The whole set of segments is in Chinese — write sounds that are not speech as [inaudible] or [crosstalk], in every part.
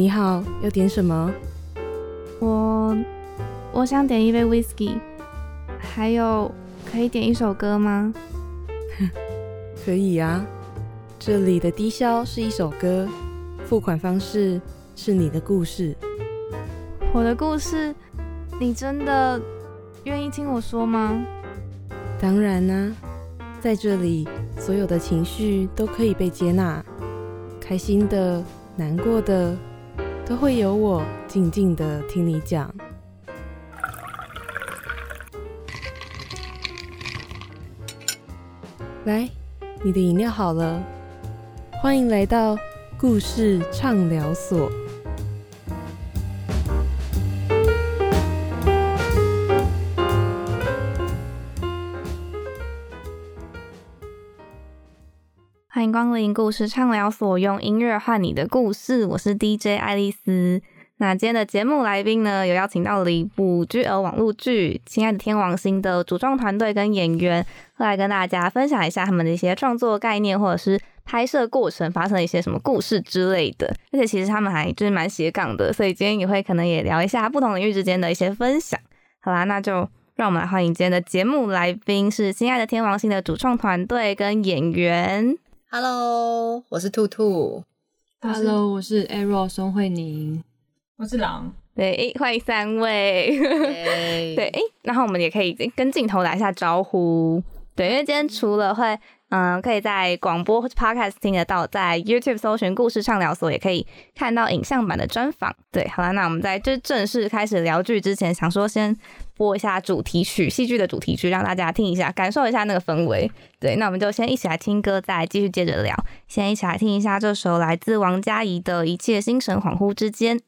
你好，要点什么？我我想点一杯 whisky，还有可以点一首歌吗？[laughs] 可以啊，这里的低消是一首歌，付款方式是你的故事。我的故事，你真的愿意听我说吗？当然啦、在这里，所有的情绪都可以被接纳，开心的、难过的，都会有我静静的听你讲。来，你的饮料好了，欢迎来到故事畅聊所。欢迎光临故事畅聊所，用音乐换你的故事。我是 DJ 爱丽丝。那今天的节目来宾呢，有邀请到了一部 GL 网络剧《亲爱的天王星》的主创团队跟演员，会来跟大家分享一下他们的一些创作概念，或者是拍摄过程发生了一些什么故事之类的。而且其实他们还就是蛮斜杠的，所以今天也会可能也聊一下不同领域之间的一些分享。好啦，那就让我们来欢迎今天的节目来宾是《亲爱的天王星》的主创团队跟演员。Hello，我是兔兔。Hello，我是 Arrow 孙慧宁。我是狼，对，诶，欢迎三位。[laughs] 对，对诶，然后我们也可以跟镜头打一下招呼。对，因为今天除了会，嗯，可以在广播或者 podcast 听得到，在 YouTube 搜寻“故事畅聊所”也可以看到影像版的专访。对，好了，那我们在就正式开始聊剧之前，想说先播一下主题曲，戏剧的主题曲，让大家听一下，感受一下那个氛围。对，那我们就先一起来听歌，再继续接着聊。先一起来听一下这首来自王佳怡的《一切心神恍惚之间》。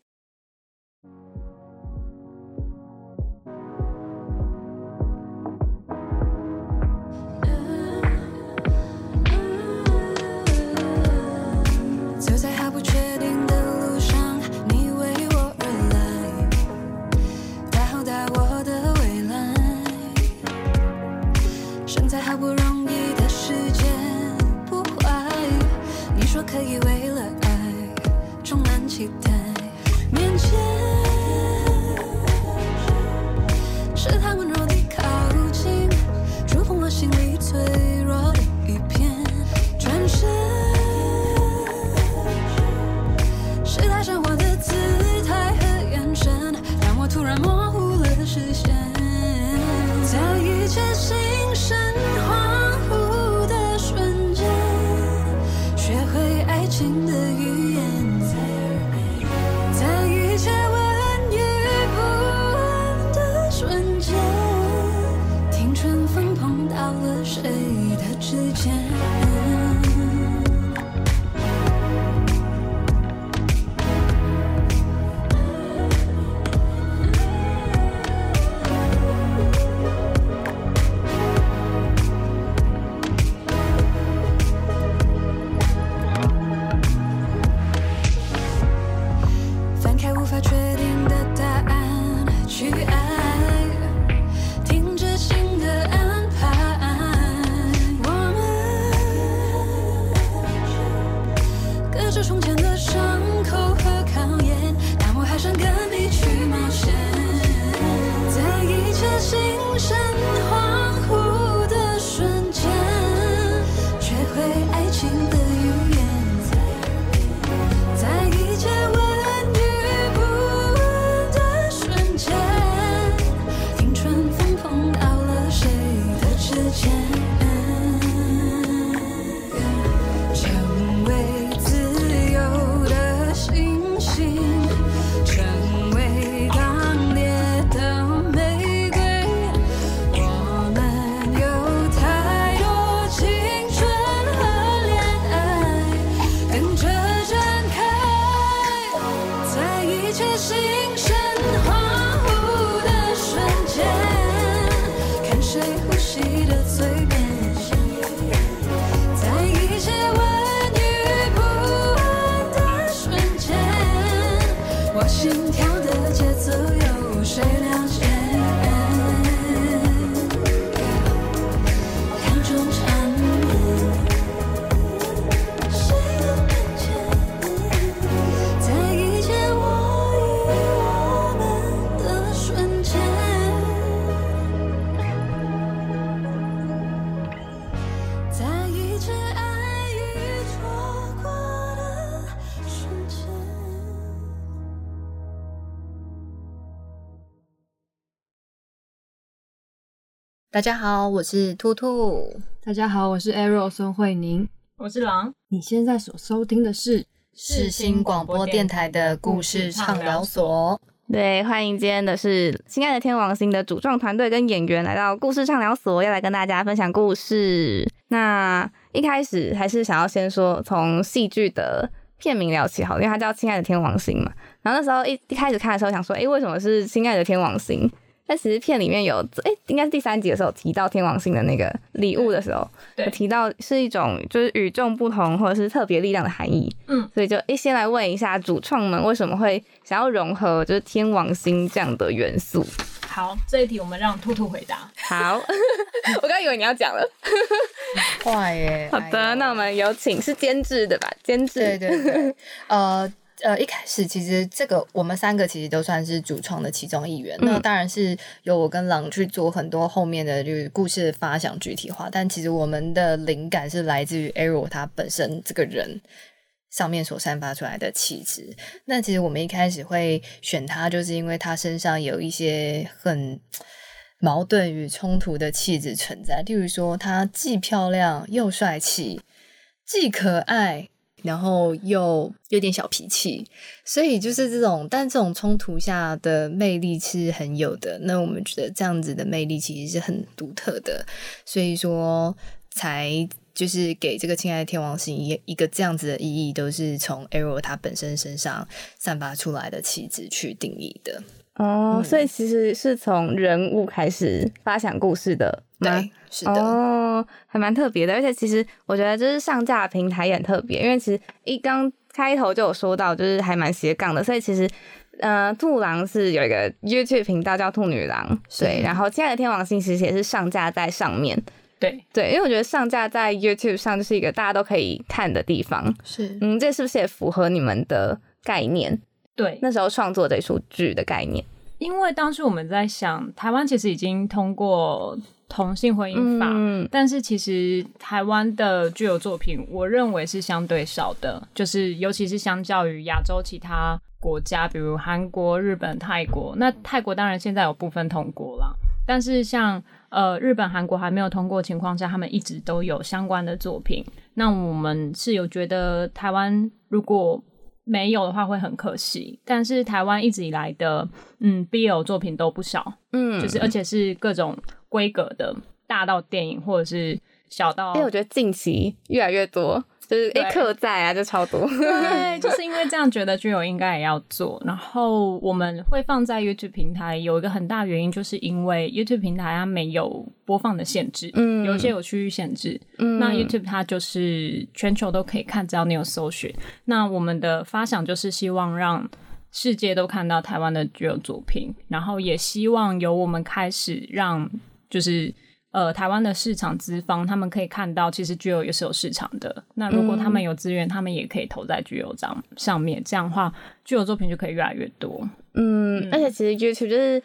大家好，我是兔兔。大家好，我是 Arrow 孙慧宁。我是狼。你现在所收听的是世新广播电台的故事畅聊所。对，欢迎今天的是《亲爱的天王星》的主创团队跟演员来到故事畅聊所，要来跟大家分享故事。那一开始还是想要先说从戏剧的片名聊起好，因为它叫《亲爱的天王星》嘛。然后那时候一一开始看的时候想说，诶，为什么是《亲爱的天王星》？但其实片里面有，诶，应该是第三集的时候提到天王星的那个礼物的时候，有提到是一种就是与众不同或者是特别力量的含义。嗯，所以就诶，先来问一下主创们为什么会想要融合就是天王星这样的元素？好，这一题我们让兔兔回答。好，[laughs] 我刚以为你要讲了。坏耶！好的，哎那我们有请是监制的吧？监制，对对对，呃呃，一开始其实这个我们三个其实都算是主创的其中一员。那当然是由我跟狼去做很多后面的就是故事的发想具体化，但其实我们的灵感是来自于 Arrow 他本身这个人。上面所散发出来的气质，那其实我们一开始会选他，就是因为他身上有一些很矛盾与冲突的气质存在。例如说，他既漂亮又帅气，既可爱，然后又有点小脾气，所以就是这种，但这种冲突下的魅力是很有的。那我们觉得这样子的魅力其实是很独特的，所以说才就是给这个亲爱的天王星一一个这样子的意义，都是从 Arrow 他本身身上散发出来的气质去定义的。哦，嗯所以其实是从人物开始发想故事的吗对，是的，哦，还蛮特别的，而且其实我觉得就是上架平台也很特别，因为其实一刚开头就有说到，就是还蛮斜杠的，所以其实。呃，兔狼是有一个 YouTube 频道叫兔女郎，对，然后亲爱的天王星其实也是上架在上面，对，对，因为我觉得上架在 YouTube 上就是一个大家都可以看的地方，是。嗯，这是不是也符合你们的概念？对，那时候创作这出剧的概念，因为当时我们在想，台湾其实已经通过同性婚姻法，嗯但是其实台湾的具有作品，我认为是相对少的，就是尤其是相较于亚洲其他国家，比如韩国、日本、泰国。那泰国当然现在有部分通过了，但是像呃日本、韩国还没有通过的情况下，他们一直都有相关的作品。那我们是有觉得台湾如果没有的话会很可惜，但是台湾一直以来的嗯 BL 作品都不少，嗯，就是而且是各种规格的，大到电影或者是小到因为我觉得近期越来越多，就是对哎客在啊，就超多。对，[laughs] 就是因为这样觉得就有应该也要做，然后我们会放在 YouTube 平台，有一个很大原因，就是因为 YouTube 平台它没有播放的限制，嗯有一些有区域限制，嗯那 YouTube 它就是全球都可以看，只要你有搜寻。那我们的发想就是希望让世界都看到台湾的具有作品，然后也希望由我们开始让就是。呃，台湾的市场资方他们可以看到，其实具有也是有市场的。那如果他们有资源，他们也可以投在具有上上面，这样的话，具有作品就可以越来越多。嗯，而且其实 YouTube 就是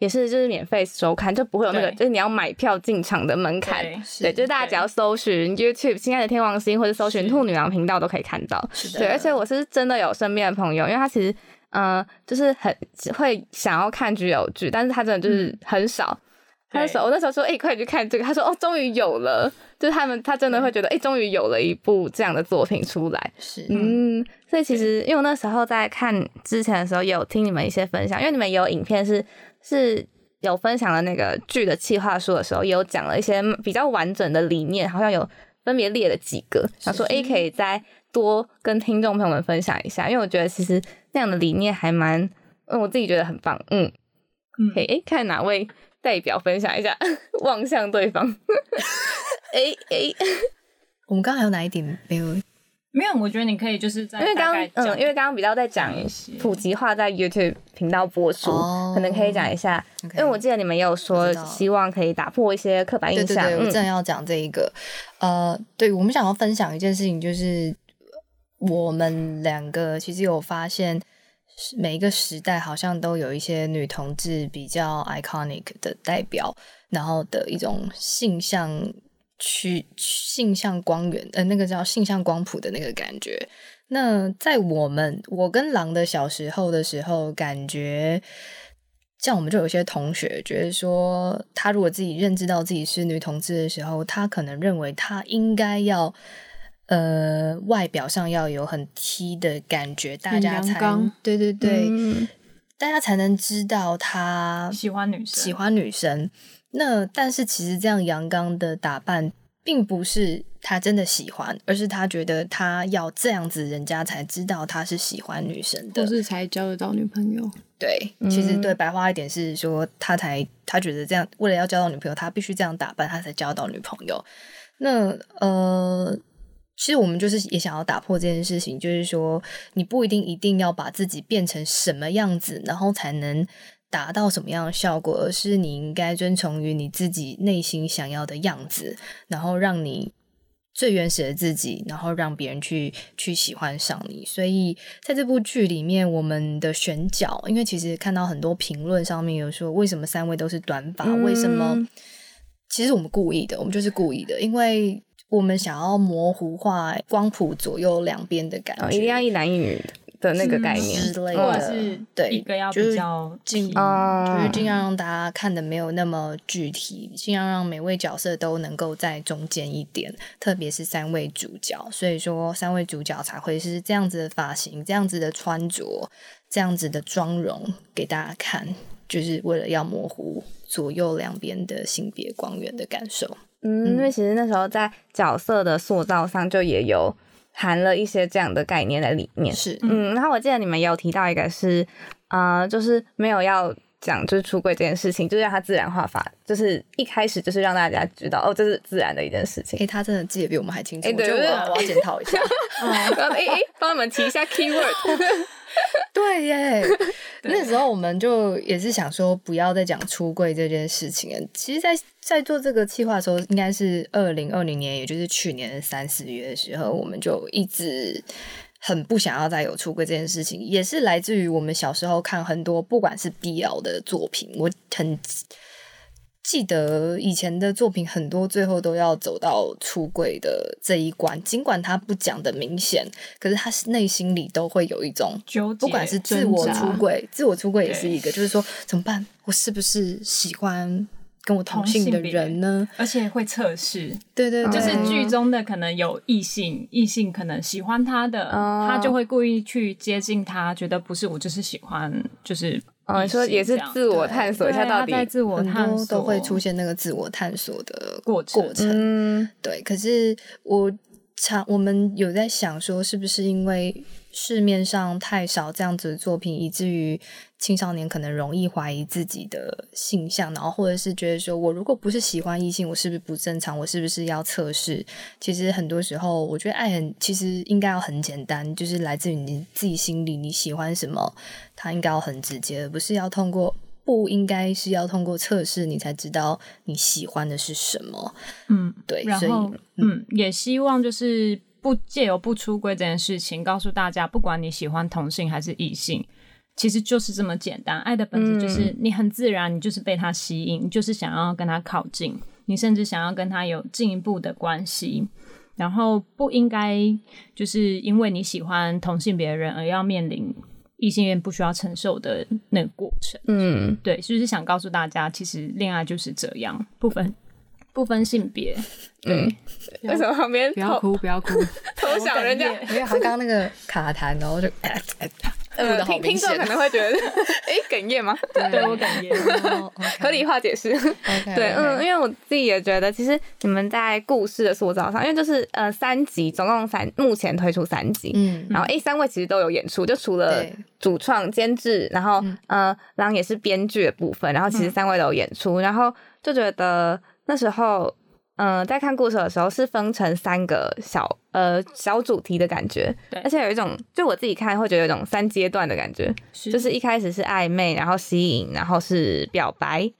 也是就是免费收看，就不会有那个就是你要买票进场的门槛。对对，就是大家只要搜寻 YouTube“ 亲爱的天王星”或者搜寻“兔女郎”频道都可以看到。是的，对，而且我是真的有身边的朋友，因为他其实呃就是很会想要看剧有剧，但是他真的就是很少。他那时候我那时候说，哎、快去看这个。他说，哦，终于有了，就是他们他真的会觉得，哎、终于有了一部这样的作品出来。是。嗯，所以其实因为我那时候在看之前的时候，也有听你们一些分享，因为你们也有影片是是有分享了那个剧的企划书的时候，也有讲了一些比较完整的理念，好像有分别列了几个，想说诶可以再多跟听众朋友们分享一下，因为我觉得其实那样的理念还蛮，嗯，我自己觉得很棒，嗯，嗯。可以诶看哪位代表分享一下，望向对方，诶诶，[laughs] 我们刚刚还有哪一点没有？没有，我觉得你可以就是在因为刚嗯，因为刚刚比较在讲普及化在 YouTube 频道播出，哦可能可以讲一下因为我记得你们也有说希望可以打破一些刻板印象，对对对，我嗯正要讲这一个。呃，对我们想要分享一件事情，就是我们两个其实有发现，每一个时代好像都有一些女同志比较 iconic 的代表，然后的一种性向去性向光源，呃，那个叫性向光谱的那个感觉。那在我们我跟狼的小时候的时候，感觉像我们就有些同学觉得说，他如果自己认知到自己是女同志的时候，他可能认为他应该要。呃，外表上要有很 T 的感觉，大家才对对对，嗯大家才能知道他喜欢女生喜欢女生。那但是其实这样阳刚的打扮，并不是他真的喜欢，而是他觉得他要这样子，人家才知道他是喜欢女生的或。是才交得到女朋友。对，其实对白话一点是说，他才他觉得这样，为了要交到女朋友，他必须这样打扮，他才交到女朋友。那呃，其实我们就是也想要打破这件事情，就是说，你不一定一定要把自己变成什么样子，然后才能达到什么样的效果，而是你应该遵从于你自己内心想要的样子，然后让你最原始的自己，然后让别人去去喜欢上你。所以在这部剧里面，我们的选角，因为其实看到很多评论上面有说，为什么三位都是短发？为什么？其实我们故意的，我们就是故意的，因为我们想要模糊化光谱左右两边的感觉，哦，一定要一男一女的那个概念。之类或的，者是对一个要比较尽体哦就是尽量让大家看的没有那么具体，尽量让每位角色都能够在中间一点，特别是三位主角，所以说三位主角才会是这样子的发型、这样子的穿着、这样子的妆容给大家看，就是为了要模糊左右两边的性别光源的感受。嗯，因为其实那时候在角色的塑造上就也有含了一些这样的概念在里面。是，嗯，然后我记得你们也有提到一个是，呃，就是没有要讲就是出柜这件事情，就是让它自然化法，就是一开始就是让大家知道哦，这是自然的一件事情诶、。他真的记得比我们还清楚，我觉得我要检讨一下。[laughs] 哎哎，帮你们提一下 keyword。[laughs] 对耶，[laughs] 那时候我们就也是想说，不要再讲出柜这件事情了。其实在，在做这个计划的时候，应该是二零二零年，也就是去年的三四月的时候，我们就一直很不想要再有出柜这件事情，也是来自于我们小时候看很多不管是 BL 的作品，我很。记得以前的作品很多，最后都要走到出柜的这一关，尽管他不讲的明显，可是他内心里都会有一种纠结，不管是自我出柜，自我出柜也是一个，就是说怎么办？我是不是喜欢跟我同性的人呢？而且会测试，对对对，就是嗯剧中的可能有异性，异性可能喜欢他的，哦。他就会故意去接近他，觉得不是我就是喜欢，就是哦，你说也是自我探索一下到底，在自我很探索会出现那个自我探索的过程。过程。嗯。对，可是我常我们有在想说，是不是因为市面上太少这样子的作品，以至于青少年可能容易怀疑自己的性向，然后或者是觉得说我如果不是喜欢异性，我是不是不正常？我是不是要测试？其实很多时候，我觉得爱很其实应该要很简单，就是来自于你自己心里你喜欢什么，它应该要很直接，而不是要通过。不应该是要通过测试你才知道你喜欢的是什么，嗯，对，所以然后嗯，也希望就是不借由不出柜这件事情，告诉大家，不管你喜欢同性还是异性，其实就是这么简单。爱的本质就是你很自然，你就是被他吸引，你就是想要跟他靠近，你甚至想要跟他有进一步的关系。然后不应该就是因为你喜欢同性别人而要面临异性恋不需要承受的那个过程。嗯，对，就是想告诉大家，其实恋爱就是这样，不分不分性别。[laughs] 嗯，为什么旁边不要哭，不要哭。[laughs] 偷想人家？因为他刚刚那个卡痰，然后就呃，听听众可能会觉得，哎，哽咽吗？对我感觉。哦合理化解释。对，嗯，因为我自己也觉得，其实你们在故事的塑造上，因为就是呃三集，总共三，目前推出三集，嗯，然后诶三位其实都有演出，就除了主创、监制，然后、呃，狼也是编剧的部分，然后其实三位都有演出，然后就觉得那时候。嗯、在看故事的时候是分成三个小呃小主题的感觉，对而且有一种就我自己看会觉得有一种三阶段的感觉，是就是一开始是暧昧，然后吸引，然后是表白，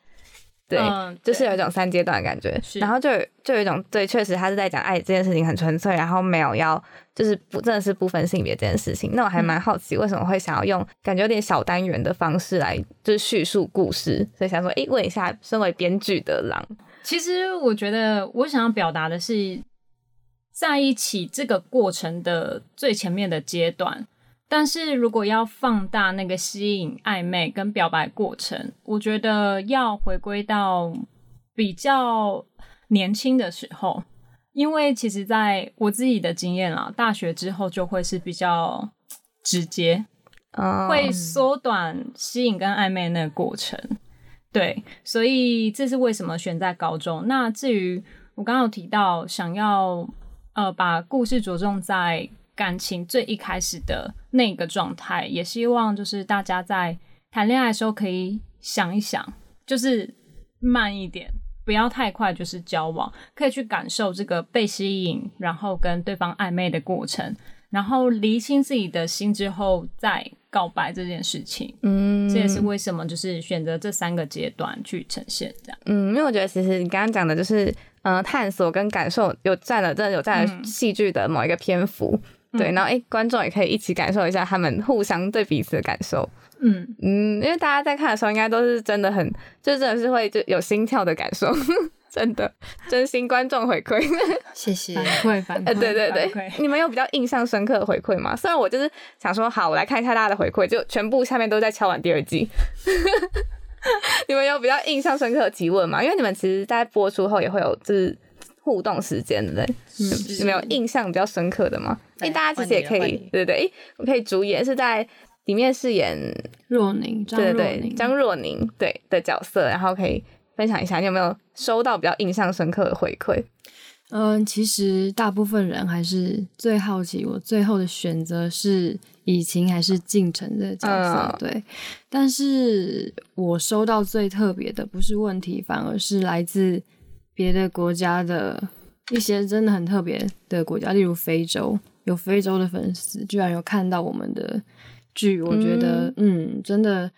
对，嗯就是有一种三阶段的感觉。是然后就就有一种对，确实他是在讲爱这件事情很纯粹，然后没有要就是不真的是不分性别这件事情。那我还蛮好奇为什么会想要用感觉有点小单元的方式来就是叙述故事，所以想说，诶，问一下身为编剧的狼，其实我觉得我想要表达的是，在一起这个过程的最前面的阶段，但是如果要放大那个吸引、暧昧跟表白过程，我觉得要回归到比较年轻的时候，因为其实在我自己的经验啊，大学之后就会是比较直接，哦会缩短吸引跟暧昧那个过程。对，所以这是为什么选在高中。那至于我刚刚有提到，想要呃把故事着重在感情最一开始的那个状态，也希望就是大家在谈恋爱的时候可以想一想，就是慢一点，不要太快，就是交往，可以去感受这个被吸引，然后跟对方暧昧的过程，然后厘清自己的心之后再告白这件事情。嗯，这也是为什么就是选择这三个阶段去呈现这样。嗯，因为我觉得其实你刚刚讲的就是，呃，探索跟感受有占了，真的有占了嗯戏剧的某一个篇幅。对，嗯然后诶，观众也可以一起感受一下他们互相对彼此的感受。嗯，嗯，因为大家在看的时候，应该都是真的很，就真的是会就有心跳的感受，[laughs] 真的真心观众回馈。[laughs] 谢谢反。馈反呃，馈，对对对，你们有比较印象深刻的回馈吗？虽然我就是想说，好，我来看一下大家的回馈，就全部下面都在敲完第二季。[laughs] 你们有比较印象深刻的提问吗？因为你们其实，在播出后也会有就是互动时间的，对不对？你们有印象比较深刻的吗？来哎，大家其实也可以对对对，诶我可以主演是在里面饰演若宁，张对对对张若宁对的角色，然后可以分享一下，你有没有收到比较印象深刻的回馈？嗯，其实大部分人还是最好奇我最后的选择是以晴还是进程的角色，嗯对。但是我收到最特别的不是问题，反而是来自别的国家的一些真的很特别的国家，例如非洲，有非洲的粉丝居然有看到我们的剧，我觉得嗯真的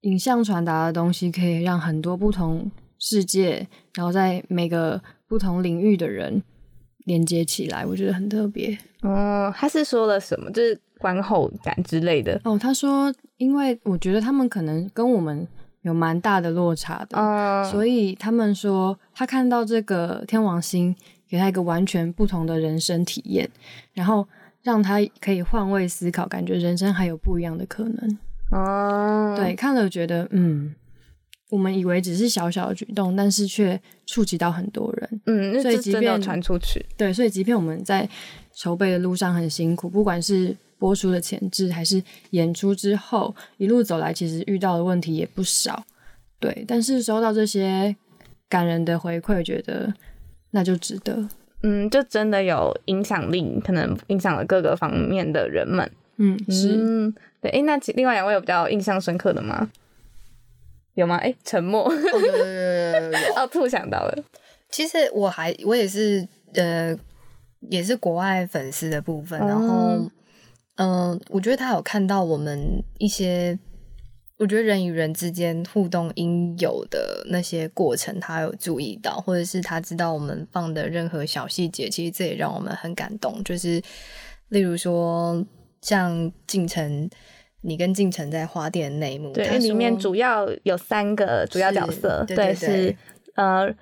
影像传达的东西可以让很多不同世界，然后在每个不同领域的人连接起来，我觉得很特别。哦，他是说了什么？就是观后感之类的。哦，他说，因为我觉得他们可能跟我们有蛮大的落差的，嗯，所以他们说他看到这个天王星给他一个完全不同的人生体验，然后让他可以换位思考，感觉人生还有不一样的可能。哦，对，看了觉得，嗯，我们以为只是小小的举动，但是却触及到很多人。嗯，所以即便传出去。对，所以即便我们在筹备的路上很辛苦，不管是播出的前置还是演出之后，一路走来，其实遇到的问题也不少。对，但是收到这些感人的回馈，觉得那就值得。嗯，就真的有影响力，可能影响了各个方面的人们。嗯，是。嗯，对。诶，那其另外两位有比较印象深刻的吗？有吗？诶，沉默。哦有有有有有有哦，突想到了。其实我还我也是呃，也是国外粉丝的部分，然后哦嗯、呃我觉得他有看到我们一些，我觉得人与人之间互动应有的那些过程，他有注意到，或者是他知道我们放的任何小细节，其实这也让我们很感动。就是例如说，像晋城，你跟晋城在花店内幕，对，里面主要有三个主要角色，是对对对是呃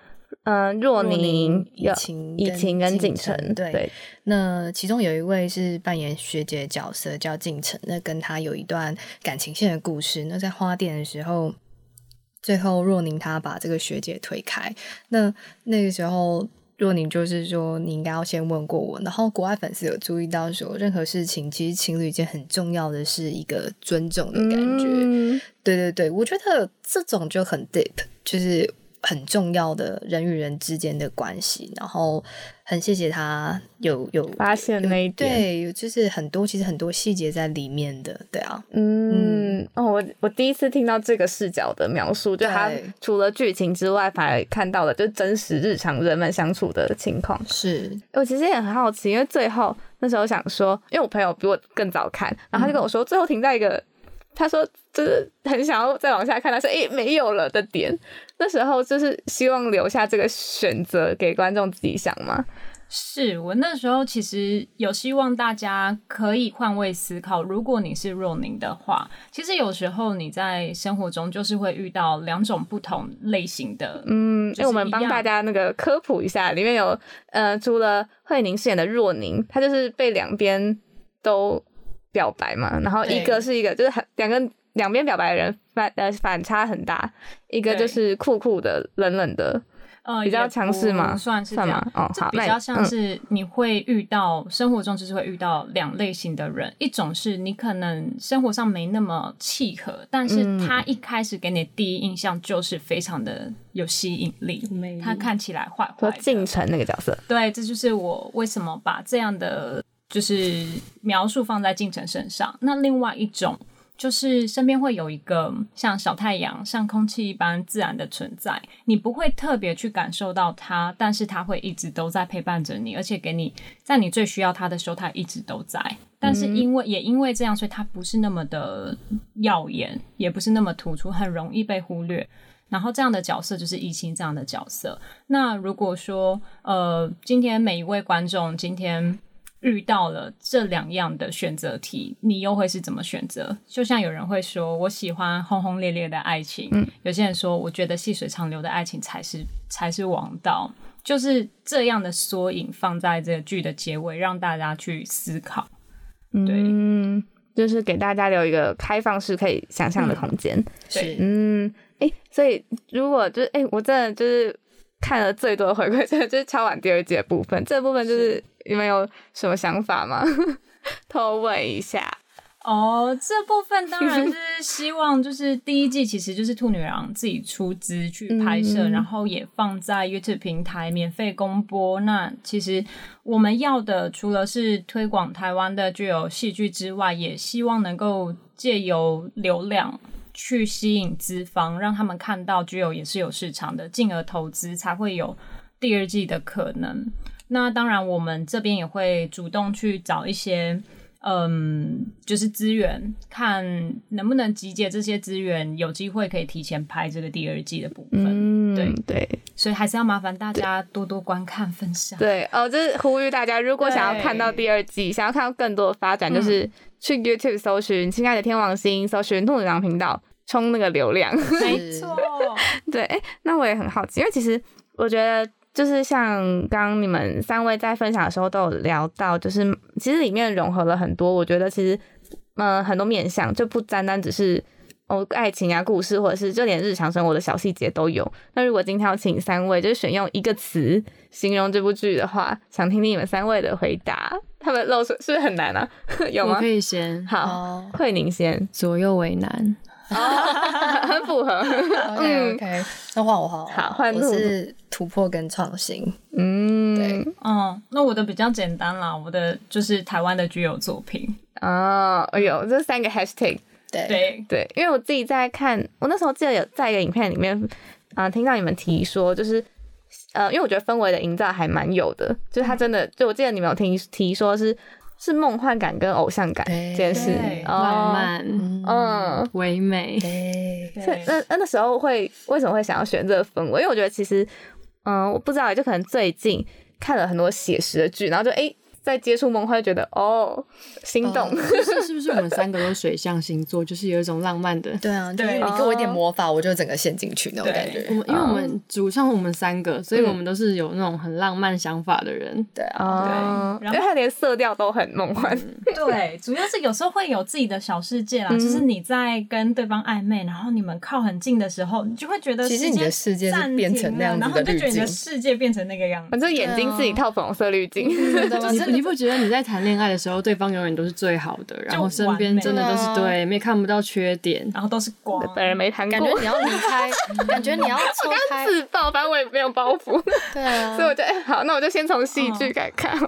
呃若若宁有晴跟以晴跟景景晨，对对，那其中有一位是扮演学姐的角色，叫景晨，那跟他有一段感情线的故事。那在花店的时候，最后若宁他把这个学姐推开，那那个时候若宁就是说你应该要先问过我。然后国外粉丝有注意到说，任何事情其实情侣间很重要的是一个尊重的感觉。嗯对对对，我觉得这种就很 deep，就是很重要的人与人之间的关系。然后很谢谢他有有发现那一点对，就是很多其实很多细节在里面的，对啊，嗯，哦，我我第一次听到这个视角的描述，就他除了剧情之外，反而看到了就真实日常人们相处的情况。是我其实也很好奇，因为最后那时候想说，因为我朋友比我更早看，然后他就跟我说，最后停在一个。他说：“就是很想要再往下看，他说诶、没有了的点。那时候就是希望留下这个选择给观众自己想嘛。是我那时候其实有希望大家可以换位思考，如果你是若宁的话，其实有时候你在生活中就是会遇到两种不同类型的，嗯，就是因为我们帮大家那个科普一下，里面有呃，除了惠宁饰演的若宁，她就是被两边都表白嘛，然后一个是一个就是很两个两边表白的人反呃反差很大，一个就是酷酷的、冷冷的，呃，比较强势嘛算是这算样。吗哦好比较像嗯。是你会遇到、生活中就是会遇到两类型的人，一种是你可能生活上没那么契合，但是嗯。他一开始给你的第一印象就是非常的有吸引力，他看起来坏说坏的，进城那个角色，对，这就是我为什么把这样的就是描述放在进程身上。那另外一种就是身边会有一个像小太阳、像空气一般自然的存在，你不会特别去感受到它，但是它会一直都在陪伴着你，而且给你在你最需要它的时候，它一直都在。但是因为、也因为这样，所以它不是那么的耀眼，也不是那么突出，很容易被忽略。然后这样的角色就是疫情这样的角色。那如果说呃，今天每一位观众今天遇到了这两样的选择题，你又会是怎么选择？就像有人会说，我喜欢轰轰烈烈的爱情，有些人说，我觉得细水长流的爱情才是才是王道。就是这样的缩影放在这个剧的结尾，让大家去思考。对嗯，就是给大家留一个开放式可以想象的空间。是嗯，哎、所以如果就是哎、我真的就是看了最多的回馈，真的就是敲完第二季的部分，这部分就是你们有什么想法吗？[laughs] 偷问一下。哦，这部分当然 [laughs] 是希望，就是第一季其实就是兔女郎自己出资去拍摄，嗯然后也放在 YouTube 平台免费公播。那其实我们要的除了是推广台湾的具有戏剧之外，也希望能够借由流量。去吸引资方，让他们看到具有也是有市场的，进而投资才会有第二季的可能。那当然，我们这边也会主动去找一些，嗯，就是资源，看能不能集结这些资源，有机会可以提前拍这个第二季的部分。嗯，对对所以还是要麻烦大家多多观看分享。对哦，就是呼吁大家，如果想要看到第二季，想要看到更多的发展，就是去 YouTube 搜寻“亲爱的天王星”，搜寻兔子郎频道，冲那个流量。没错，[laughs] 对，哎、那我也很好奇，因为其实我觉得，就是像刚刚你们三位在分享的时候都有聊到，就是其实里面融合了很多，我觉得其实，嗯、很多面向就不单单只是哦爱情啊、故事，或者是就连日常生活的小细节都有。那如果今天要请三位就是选用一个词形容这部剧的话，想听听你们三位的回答。他们露出是不是很难啊？[laughs] 有吗我可？以先好，哦慧宁先，左右为难，[laughs] 很符合。，OK OK，那换我换我，我好换露露。是突破跟创新，嗯，对。嗯，那我的比较简单啦，我的就是台湾的具有作品。哦，哎呦，这三个 hashtag，对。对，对，因为我自己在看，我那时候记得有在一个影片里面，啊、听到你们提说，就是，呃，因为我觉得氛围的营造还蛮有的，就是它真的，就我记得你们有听提说是是梦幻感跟偶像感对这件事。浪，漫、嗯，唯美，对。所以那那那时候会为什么会想要选这个氛围？因为我觉得其实，嗯、我不知道，就可能最近看了很多写实的剧，然后就哎。在接触梦幻，就觉得哦，心动。哦是是不是我们三个都水象星座，就是有一种浪漫的。[laughs] 对啊，就是对你给我一点魔法，我就整个陷进去那种感觉我。们因为我们主上我们三个，所以我们都是有那种很浪漫想法的人。对啊，哦，对然后因为它连色调都很梦幻。对，主要是有时候会有自己的小世界啦，就是你在跟对方暧昧，然后你们靠很近的时候，你就会觉得其实你的世界是变成那样子了然后的滤你就觉得你的世界变成那个样子。反正眼睛自己套粉红色滤镜。你 [laughs] 你不觉得你在谈恋爱的时候，对方永远都是最好的，然后身边真的都是对，没看不到缺点。然后都是光，本人没谈过感觉，你要离开，[laughs] 感觉你要抽开，自爆，反正我也没有包袱，对啊 [laughs] 所以，我就哎、好，那我就先从戏剧开始看。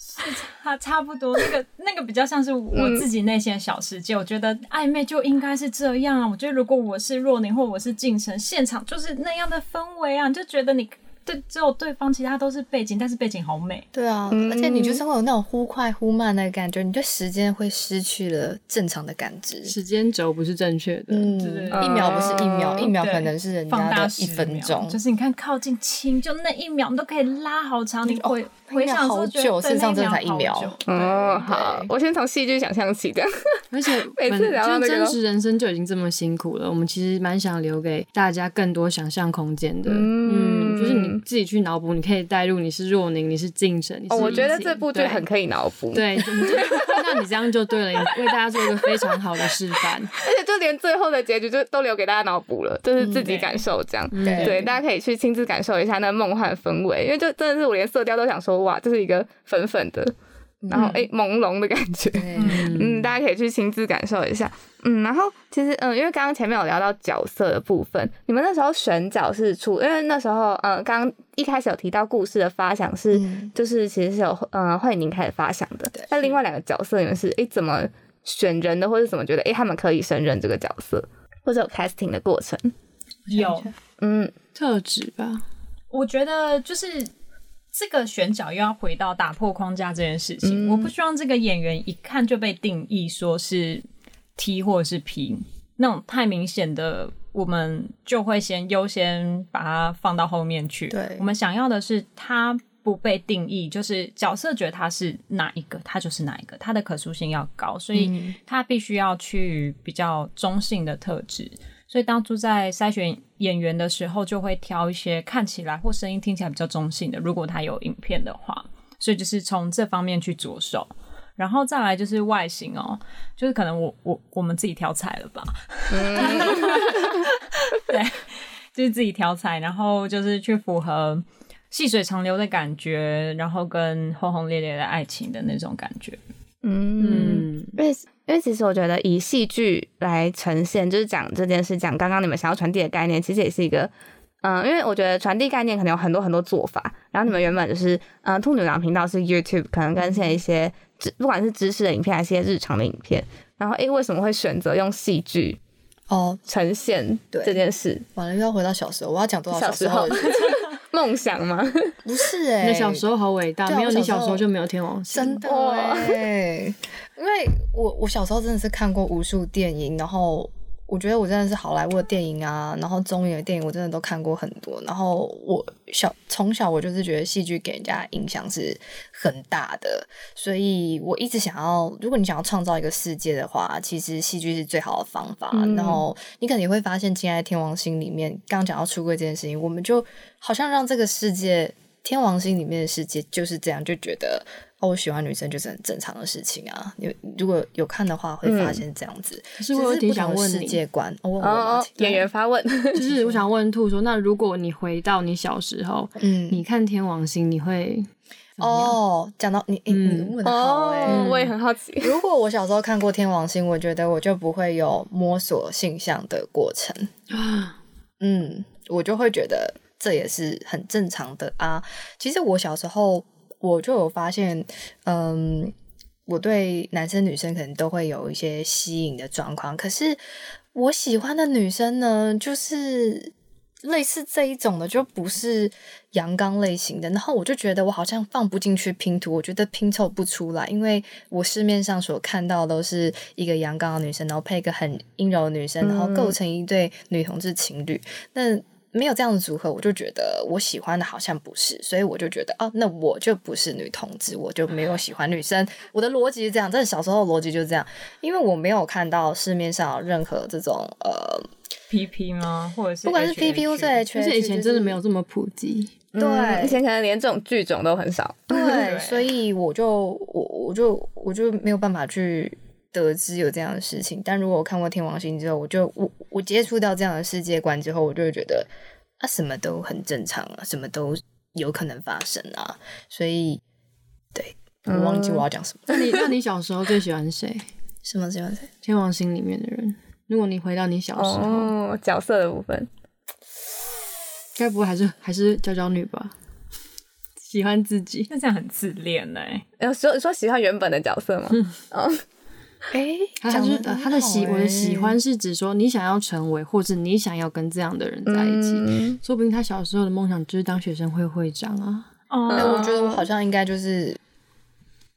是 [laughs] 差不多，那个那个比较像是我自己内心的小世界。我觉得暧昧就应该是这样啊。我觉得如果我是若宁或我是晋城，现场就是那样的氛围啊，你就觉得你对只有对方，其他都是背景，但是背景好美。对啊，嗯而且你就是会有那种忽快忽慢的感觉，你对时间会失去了正常的感知。时间轴不是正确的，嗯，对一秒不是一秒，嗯一秒可能是人家的一分钟，就是你看靠近亲，就那一秒，你都可以拉好长。你回、哦回想好久事实上真的才一秒好久哦，好，我先从戏剧想象起的。[laughs] 而且 [laughs] 每次聊到真实人生就已经这么辛苦了，我们其实蛮想留给大家更多想象空间的。嗯嗯，就是你自己去脑补，你可以带入你是若宁，你是敬晨，你是哦，我觉得这部剧很可以脑补，对，就那你这样就对了，你为大家做一个非常好的示范。[laughs] 而且就连最后的结局就都留给大家脑补了，就是自己感受这样。对对，大家可以去亲自感受一下那梦幻氛围，因为就真的是我连色调都想说，哇，这是一个粉粉的，然后哎、诶朦胧的感觉。嗯，大家可以去亲自感受一下。嗯，然后其实嗯，因为刚刚前面有聊到角色的部分，你们那时候选角是出，因为那时候嗯，刚刚一开始有提到故事的发想是，嗯就是其实是有呃慧宁开始发想的。那另外两个角色你们是哎怎么选人的，或者怎么觉得哎他们可以胜任这个角色，或者有 casting 的过程？有，嗯，特质吧，我觉得就是这个选角又要回到打破框架这件事情。嗯我不希望这个演员一看就被定义说是 T 或者是 P，那种太明显的，我们就会先优先把它放到后面去。对我们想要的是他。不被定义，就是角色觉得他是哪一个，他就是哪一个，他的可塑性要高，所以他必须要去比较中性的特质。所以当初在筛选演员的时候，就会挑一些看起来或声音听起来比较中性的，如果他有影片的话，所以就是从这方面去着手。然后再来就是外形哦，就是可能我我我们自己挑彩了吧，[laughs] 对，就是自己挑彩，然后就是去符合细水长流的感觉，然后跟轰轰烈烈的爱情的那种感觉。嗯，嗯，因为因为其实我觉得以戏剧来呈现，就是讲这件事，讲刚刚你们想要传递的概念，其实也是一个。嗯，因为我觉得传递概念可能有很多很多做法，然后你们原本就是，嗯，兔女郎频道是 YouTube，可能跟现在一些知不管是知识的影片还是一些日常的影片，然后诶，为什么会选择用戏剧哦，呈现对这件事？完了又要回到小时候，我要讲多少小时候？[laughs] 梦想吗？[laughs] 不是哎、你小时候好伟大，没有你小时候小时候就没有天王星。真的哎、因为我我小时候真的是看过无数电影，然后我觉得我真的是好莱坞的电影啊，然后中影的电影我真的都看过很多，然后我小从小我就是觉得戏剧给人家影响是很大的，所以我一直想要，如果你想要创造一个世界的话，其实戏剧是最好的方法。嗯然后你可能也会发现，《亲爱的天王星》里面刚刚讲到出柜这件事情，我们就好像让这个世界。天王星里面的世界就是这样，就觉得哦，我喜欢女生就是很正常的事情啊。你如果有看的话，会发现这样子。可是我有点想问世你，界观，我演员发问，[laughs] 就是我想问兔说，那如果你回到你小时候，嗯，你看天王星，你会？哦，讲到你，嗯问的好哎、哦，我也很好奇。如果我小时候看过《天王星》，我觉得我就不会有摸索性向的过程啊。[gasps] 嗯，我就会觉得这也是很正常的啊。其实我小时候我就有发现，嗯，我对男生女生可能都会有一些吸引的状况，可是我喜欢的女生呢，就是类似这一种的，就不是阳刚类型的。然后我就觉得我好像放不进去拼图，我觉得拼凑不出来，因为我市面上所看到的都是一个阳刚的女生，然后配一个很阴柔的女生，然后构成一对女同志情侣。那没有这样的组合，我就觉得我喜欢的好像不是，所以我就觉得哦，那我就不是女同志，我就没有喜欢女生。我的逻辑是这样，真的小时候的逻辑就是这样，因为我没有看到市面上有任何这种呃，PP 吗？或者是不管是 PP 或是 H，而且以前真的没有这么普及。嗯对以前可能连这种剧种都很少。对，[laughs] 所以我就我我就我就没有办法去得知有这样的事情。但如果我看过《天王星》之后，我就我我接触到这样的世界观之后，我就会觉得啊，什么都很正常啊，什么都有可能发生啊。所以，对我忘记我要讲什么，那你那 [laughs] 你小时候最喜欢谁？什么喜欢谁？天王星里面的人？如果你回到你小时候，哦，角色的部分，该不会还是还是娇娇女吧？喜欢自己，那这样很自恋呢、有说说喜欢原本的角色吗？[laughs] 哦，[laughs] 哎，他他是他的喜我的喜欸欢是指说你想要成为，或者你想要跟这样的人在一起。嗯说不定他小时候的梦想就是当学生会会长啊。哦哎，我觉得我好像应该就是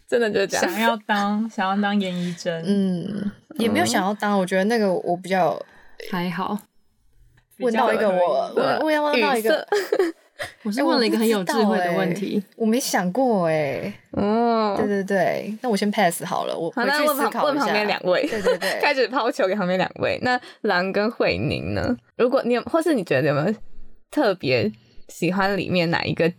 真的就是这样。想要当想要当严一真，嗯，也没有想要当，我觉得那个我比较还好，问到一个我我我要问到一个。[laughs] 我是问了一个很有智慧的问题。我没想过哎、哦，对对对，那我先 pass 好了，我好，回去那问旁思考一下。问旁边两位，对对对，[laughs] 开始抛球给旁边两位。那狼跟慧宁呢？如果你有，或是你觉得有没有特别喜欢里面哪一个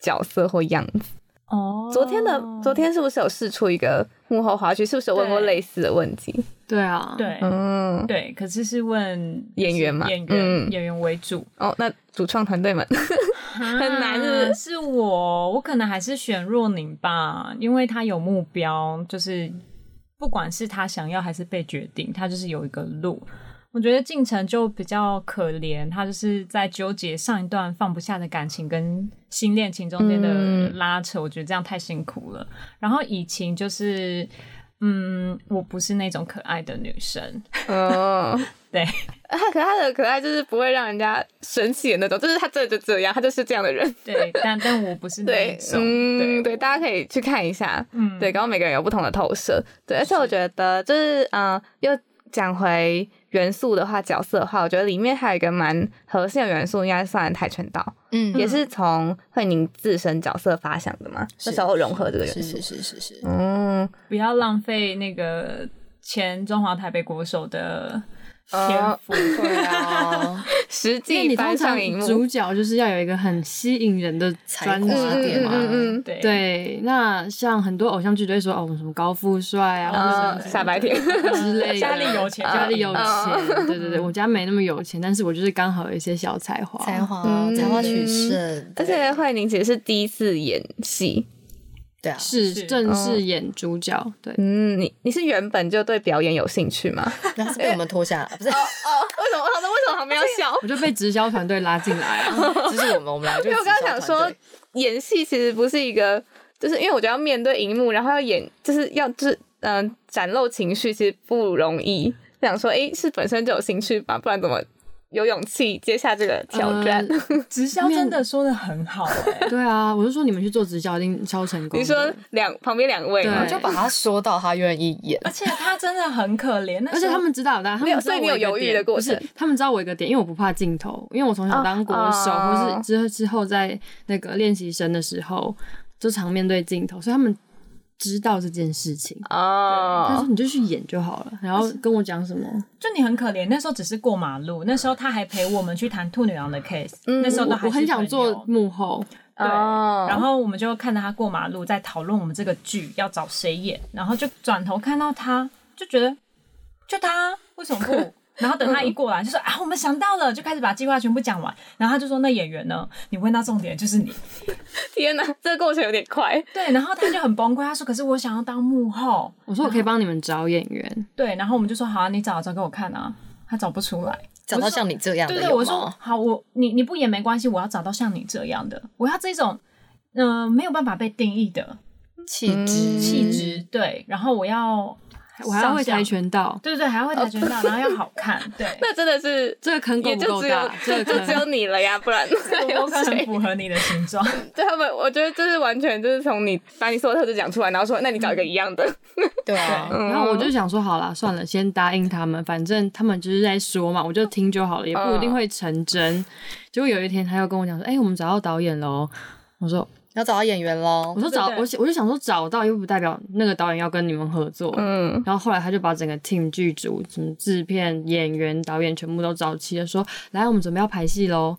角色或样子？哦昨天的昨天是不是有试出一个幕后花絮？是不是有问过类似的问题？对啊，对嗯，对，可是是问演员嘛演员嗯演员为主，哦，那主创团队们 [laughs] 很难的是是我，我可能还是选若宁吧，因为他有目标，就是不管是他想要还是被决定，他就是有一个路。我觉得进程就比较可怜，他就是在纠结上一段放不下的感情跟新恋情中间的嗯拉扯，我觉得这样太辛苦了。然后以晴就是，嗯，我不是那种可爱的女生，[laughs] 哦，[laughs] 对，他 [laughs] 可他的可爱就是不会让人家生气的那种，就是他真的就这样，他就是这样的人。对，但但我不是那种，嗯，对。对，大家可以去看一下。嗯，对，刚刚每个人有不同的投射，对，而且我觉得就是嗯、呃又讲回元素的话，角色的话，我觉得里面还有一个蛮核心的元素，应该算跆拳道，嗯。也是从慧宁自身角色发想的嘛，那时候融合这个元素。是。是是是是，嗯，不要浪费那个前中华台北国手的哦天赋。对啊，[laughs] 实际你通常搬上荧幕，主角就是要有一个很吸引人的专才华。长点嘛。嗯嗯对。对，那像很多偶像剧都会说哦，我们什么高富帅啊，傻白甜。之类的，家里有钱家里有嗯钱，对对对，我家没那么有钱，但是我就是刚好有一些小才华，才华。嗯才华取胜，而且慧宁其实是第一次演戏，对啊，是是正式演主角，对，嗯，你你是原本就对表演有兴趣吗？[laughs] 那是被我们拖下来，不是，哦哦，为什么？为什么旁边要笑？[laughs] 我就被直销团队拉进来啊，[laughs] 这是我们我们俩就因为我刚刚想说，演戏其实不是一个，就是因为我觉得要面对荧幕，然后要演，就是要就是嗯、展露情绪，其实不容易。想说，诶，是本身就有兴趣吧，不然怎么有勇气接下这个挑战？呃直销真的说的很好哎、[laughs] 对啊，我就说你们去做直销一定超成功的。你说两旁边两位？就把他说到他愿意演，而且他真的很可怜，而且他们知道的，他没有们所以你有犹豫的过程不是，他们知道我一个点，因为我不怕镜头，因为我从小当国手，哦或是之后之后在那个练习生的时候，就常面对镜头，所以他们知道这件事情哦。他哦说，你就去演就好了，然后跟我讲什么？就你很可怜，那时候只是过马路，那时候他还陪我们去谈兔女郎的 case，、嗯那时候都还我很想做幕后，对，哦然后我们就看着他过马路，在讨论我们这个剧要找谁演，然后就转头看到他，就觉得就他为什么不？然后等他一过来，就说啊，我们想到了，就开始把计划全部讲完。然后他就说，那演员呢？你问到重点就是你。[laughs] 天哪，这个过程有点快。对，然后他就很崩溃，他说，可是我想要当幕后。我说我可以帮你们找演员，对，然后我们就说好啊，你找找给我看啊。他找不出来，找到像你这样的对对，我说？好，我你你不演没关系，我要找到像你这样的，我要这种嗯、呃没有办法被定义的气质气质，对，然后我要我还要会跆拳道，对对对，还要会跆拳道，然后要好看，对，[laughs] 那真的是这个坑够也就只有不够大？这个 [laughs] 就只有你了呀，不然有可？符合你的形状，[laughs] 对他们，我觉得就是完全就是从你把你所有特质讲出来，然后说，那你找一个一样的。对啊，嗯然后我就想说，好啦，算了，先答应他们，反正他们就是在说嘛，我就听就好了，也不一定会成真。结果有一天，他又跟我讲说，哎、我们找到导演喽。我说，要找到演员喽我。说找，我想我就想说找到，又不代表那个导演要跟你们合作。嗯，然后后来他就把整个 team 剧组、什么制片、演员、导演全部都找齐了，说：“来，我们准备要排戏喽。”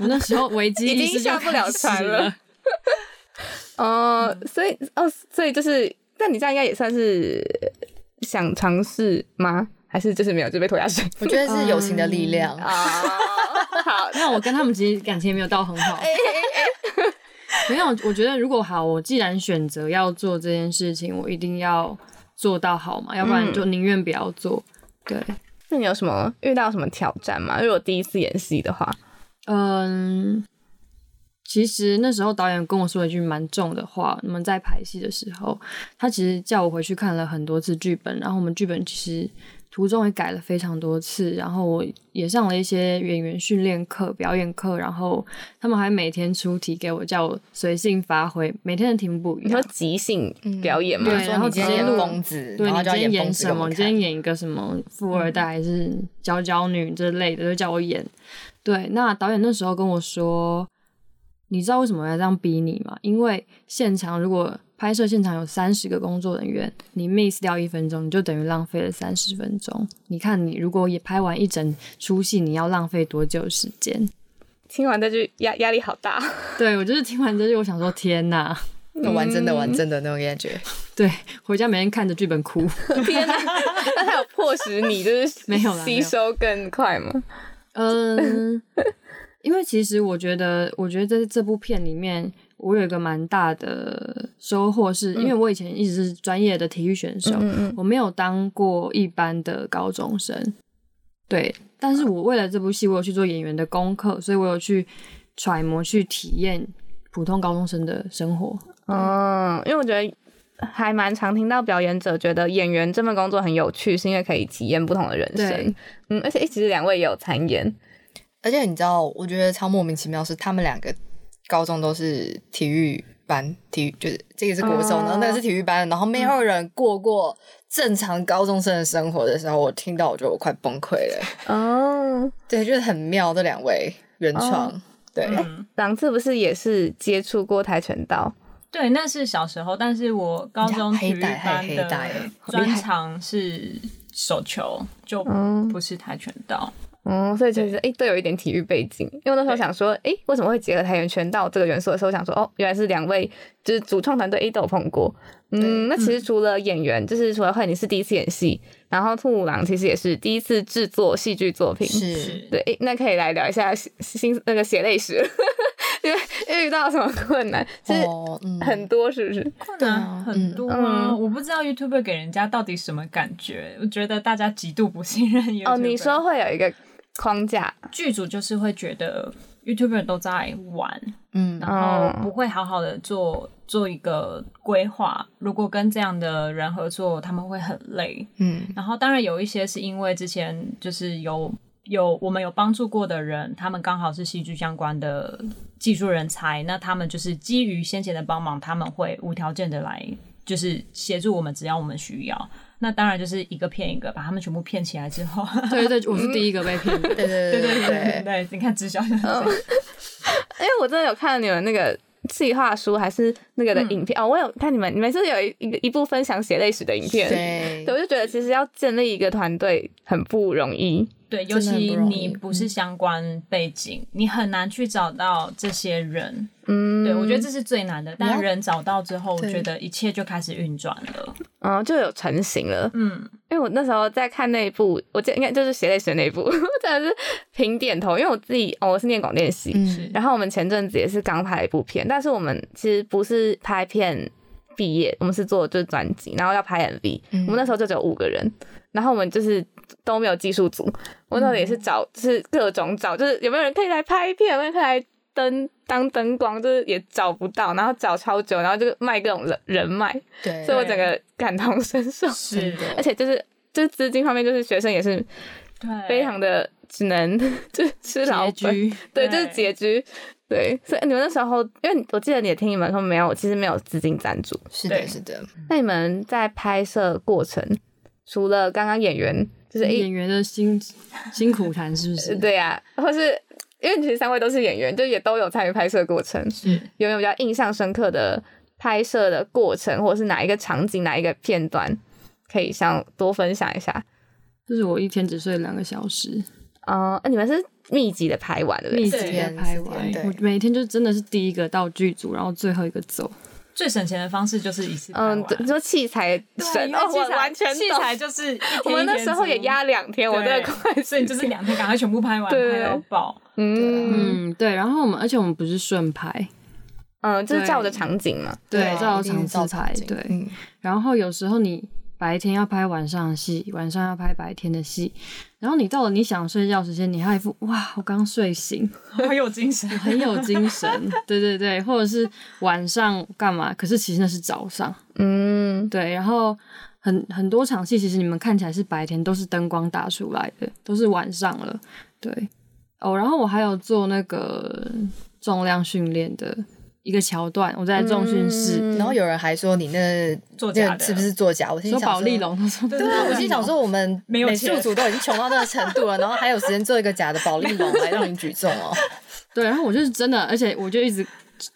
我那时候 [laughs] 危机已意识就经下不了开始船了了。[laughs] 哦，所以哦，所以就是，但你这样应该也算是想尝试吗？还是就是没有就被拖下水我觉得是友情的力量。啊？好，[laughs] 那我跟他们其实感情也没有到很好。[laughs] 没有，我觉得如果好，我既然选择要做这件事情，我一定要做到好嘛，要不然就宁愿不要做。对，那你有什么遇到什么挑战吗？如果第一次演戏的话，嗯，其实那时候导演跟我说了一句蛮重的话。我们在排戏的时候，他其实叫我回去看了很多次剧本，然后我们剧本其实途中也改了非常多次，然后我也上了一些演员训练课、表演课，然后他们还每天出题给我，叫我随性发挥，每天的题目不一你说样。即兴表演吗？对然后直接录演疯子，对你今天演疯子给什么？今天演一个什么富二代还是娇娇女之类的，就叫我演。对，那导演那时候跟我说，你知道为什么要这样逼你吗？因为现场如果拍摄现场有三十个工作人员，你 miss 掉一分钟，你就等于浪费了三十分钟。你看，你如果也拍完一整出戏，你要浪费多久时间？听完这句压压力好大。[laughs] 对我就是听完这句，我想说天哪，那玩真的玩真的那种感觉。对，回家每天看着剧本哭。[laughs] 天哪，那他有迫使你就是 [laughs] 没有啦没有吸收更快吗？嗯，因为其实我觉得，我觉得在这部片里面，我有一个蛮大的收获是，因为我以前一直是专业的体育选手，嗯嗯我没有当过一般的高中生。对，但是我为了这部戏，我有去做演员的功课，所以我有去揣摩、去体验普通高中生的生活。嗯，因为我觉得还蛮常听到表演者觉得演员这份工作很有趣，是因为可以体验不同的人生。嗯，而且其实两位也有参演。而且你知道，我觉得超莫名其妙，是他们两个高中都是体育班，体育就是这个是国中，哦然后那个是体育班，然后没有人过过正常高中生的生活的时候，我听到我觉得我快崩溃了。[laughs] 哦，对，就是很妙，这两位原创，对，嗯，朗次不是也是接触过跆拳道？对，那是小时候，但是我高中体育班的专长是手球，就嗯不是跆拳道。嗯，所以其实诶都有一点体育背景。因为我那时候想说，诶，为什么会结合跆拳道这个元素的时候，想说哦，原来是两位就是主创团队 A 都有碰过。嗯，那其实除了演员，就是除了慧你是第一次演戏，然后兔五郎其实也是第一次制作戏剧作品。是对，诶那可以来聊一下心心那个血泪史，[laughs] 因为遇到什么困难？其实哦，嗯，很多，是不是？困难很多啊！嗯我不知道 YouTube 给人家到底什么感觉，我觉得大家极度不信任 YouTube。哦，你说会有一个框架，剧组就是会觉得 YouTuber 都在玩，嗯然后不会好好的做做一个规划。如果跟这样的人合作，他们会很累。嗯然后当然有一些是因为之前就是有有我们有帮助过的人，他们刚好是戏剧相关的技术人才，那他们就是基于先前的帮忙，他们会无条件的来就是协助我们，只要我们需要。那当然就是一个骗一个，把他们全部骗起来之后，对对，我是第一个被骗的。对对对对对，对，你看直销就是这样因为我真的有看你们那个计划书，还是那个的影片、哦，我有看你们，你们是有一一个一部分享血泪史的影片？对对，我就觉得其实要建立一个团队很不容易。对，尤其你不是相关背景，你很难去找到这些人。嗯，对，我觉得这是最难的。但人找到之后，我对觉得一切就开始运转了。嗯就有成型了。嗯，因为我那时候在看那一部，我记得应该就是血泪史那一部，[laughs] 真的是平点头，因为我自己哦，我是念广电系，嗯然后我们前阵子也是刚拍一部片，但是我们其实不是拍片毕业，我们是做就是专辑，然后要拍 MV，、嗯我们那时候就只有五个人，然后我们就是都没有技术组，我那时候也是找，就是各种找，就是有没有人可以来拍片，有没有人可以来灯当灯光，就是也找不到，然后找超久，然后就卖各种人人脉，对，所以我整个感同身受，是。的，而且就是就是资金方面，就是学生也是对，非常的只能 [laughs] 就是吃老本，对，对。就是拮据。对，所以你们那时候，因为我记得你也听你们说没有，其实没有资金赞助。是的，对。是的，那你们在拍摄过程，除了刚刚演员，就是演员的辛辛苦谈是不是？[laughs] 对呀、或是因为其实三位都是演员，就也都有参与拍摄过程，是有没有比较印象深刻的拍摄的过程，或者是哪一个场景、哪一个片段，可以想多分享一下？就是我一天只睡两个小时，哦、那你们是密集的拍完，对不对？密集的拍完天。我每天就真的是第一个到剧组，然后最后一个走。最省钱的方式就是一次拍嗯，完对你说器材对省哦，我因为器材完全器材就是一天我们那时候也压两天，我真的快所以就是两天赶快全部拍完，对。拍到爆。嗯。嗯，对。然后我们，而且我们不是顺拍，嗯，就是对照着场景嘛。对，啊照着场次拍，对。嗯。然后有时候你白天要拍晚上的戏，晚上要拍白天的戏，然后你到了你想睡觉时间，你还一副哇，我刚睡醒，[laughs] 很有精神，[laughs] 很有精神，对对对，或者是晚上干嘛？可是其实那是早上，嗯，对。然后很很多场戏，其实你们看起来是白天，都是灯光打出来的，都是晚上了，对。哦，然后我还有做那个重量训练的一个桥段，我在重训室。嗯然后有人还说你那作假是不是作假？我心说想保利龙，他说对啊，我心想说我们美 [laughs] 没有钱术组都已经穷到那个程度了，然后还有时间做一个假的保利龙来让你举重哦。[laughs] 对，然后我就是真的，而且我就一直，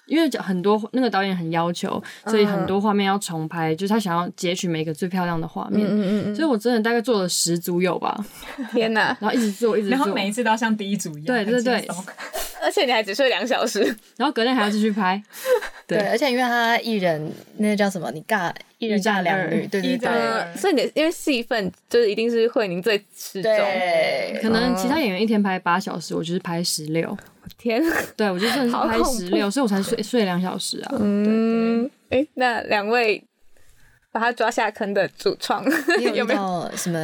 因为很多那个导演很要求，所以很多画面要重拍，就是他想要截取每个最漂亮的画面，嗯嗯嗯所以我真的大概做了十组有吧，嗯，天哪！然后一直做，一直做，然后每一次都要像第一组一样，对对对 [laughs] 而且你还只睡两小时，然后隔天还要继续拍。[laughs] 对，对而且因为他一人那个叫什么，你尬一人尬两女，对对对所以你因为戏份就是一定是慧宁最吃重。对，可能其他演员一天拍八小时，我就是拍十六。天，[laughs] 对，我就真的是拍十六，所以我才睡睡两小时啊。嗯，哎，那两位把他抓下坑的主创 [laughs] 有没有？什么？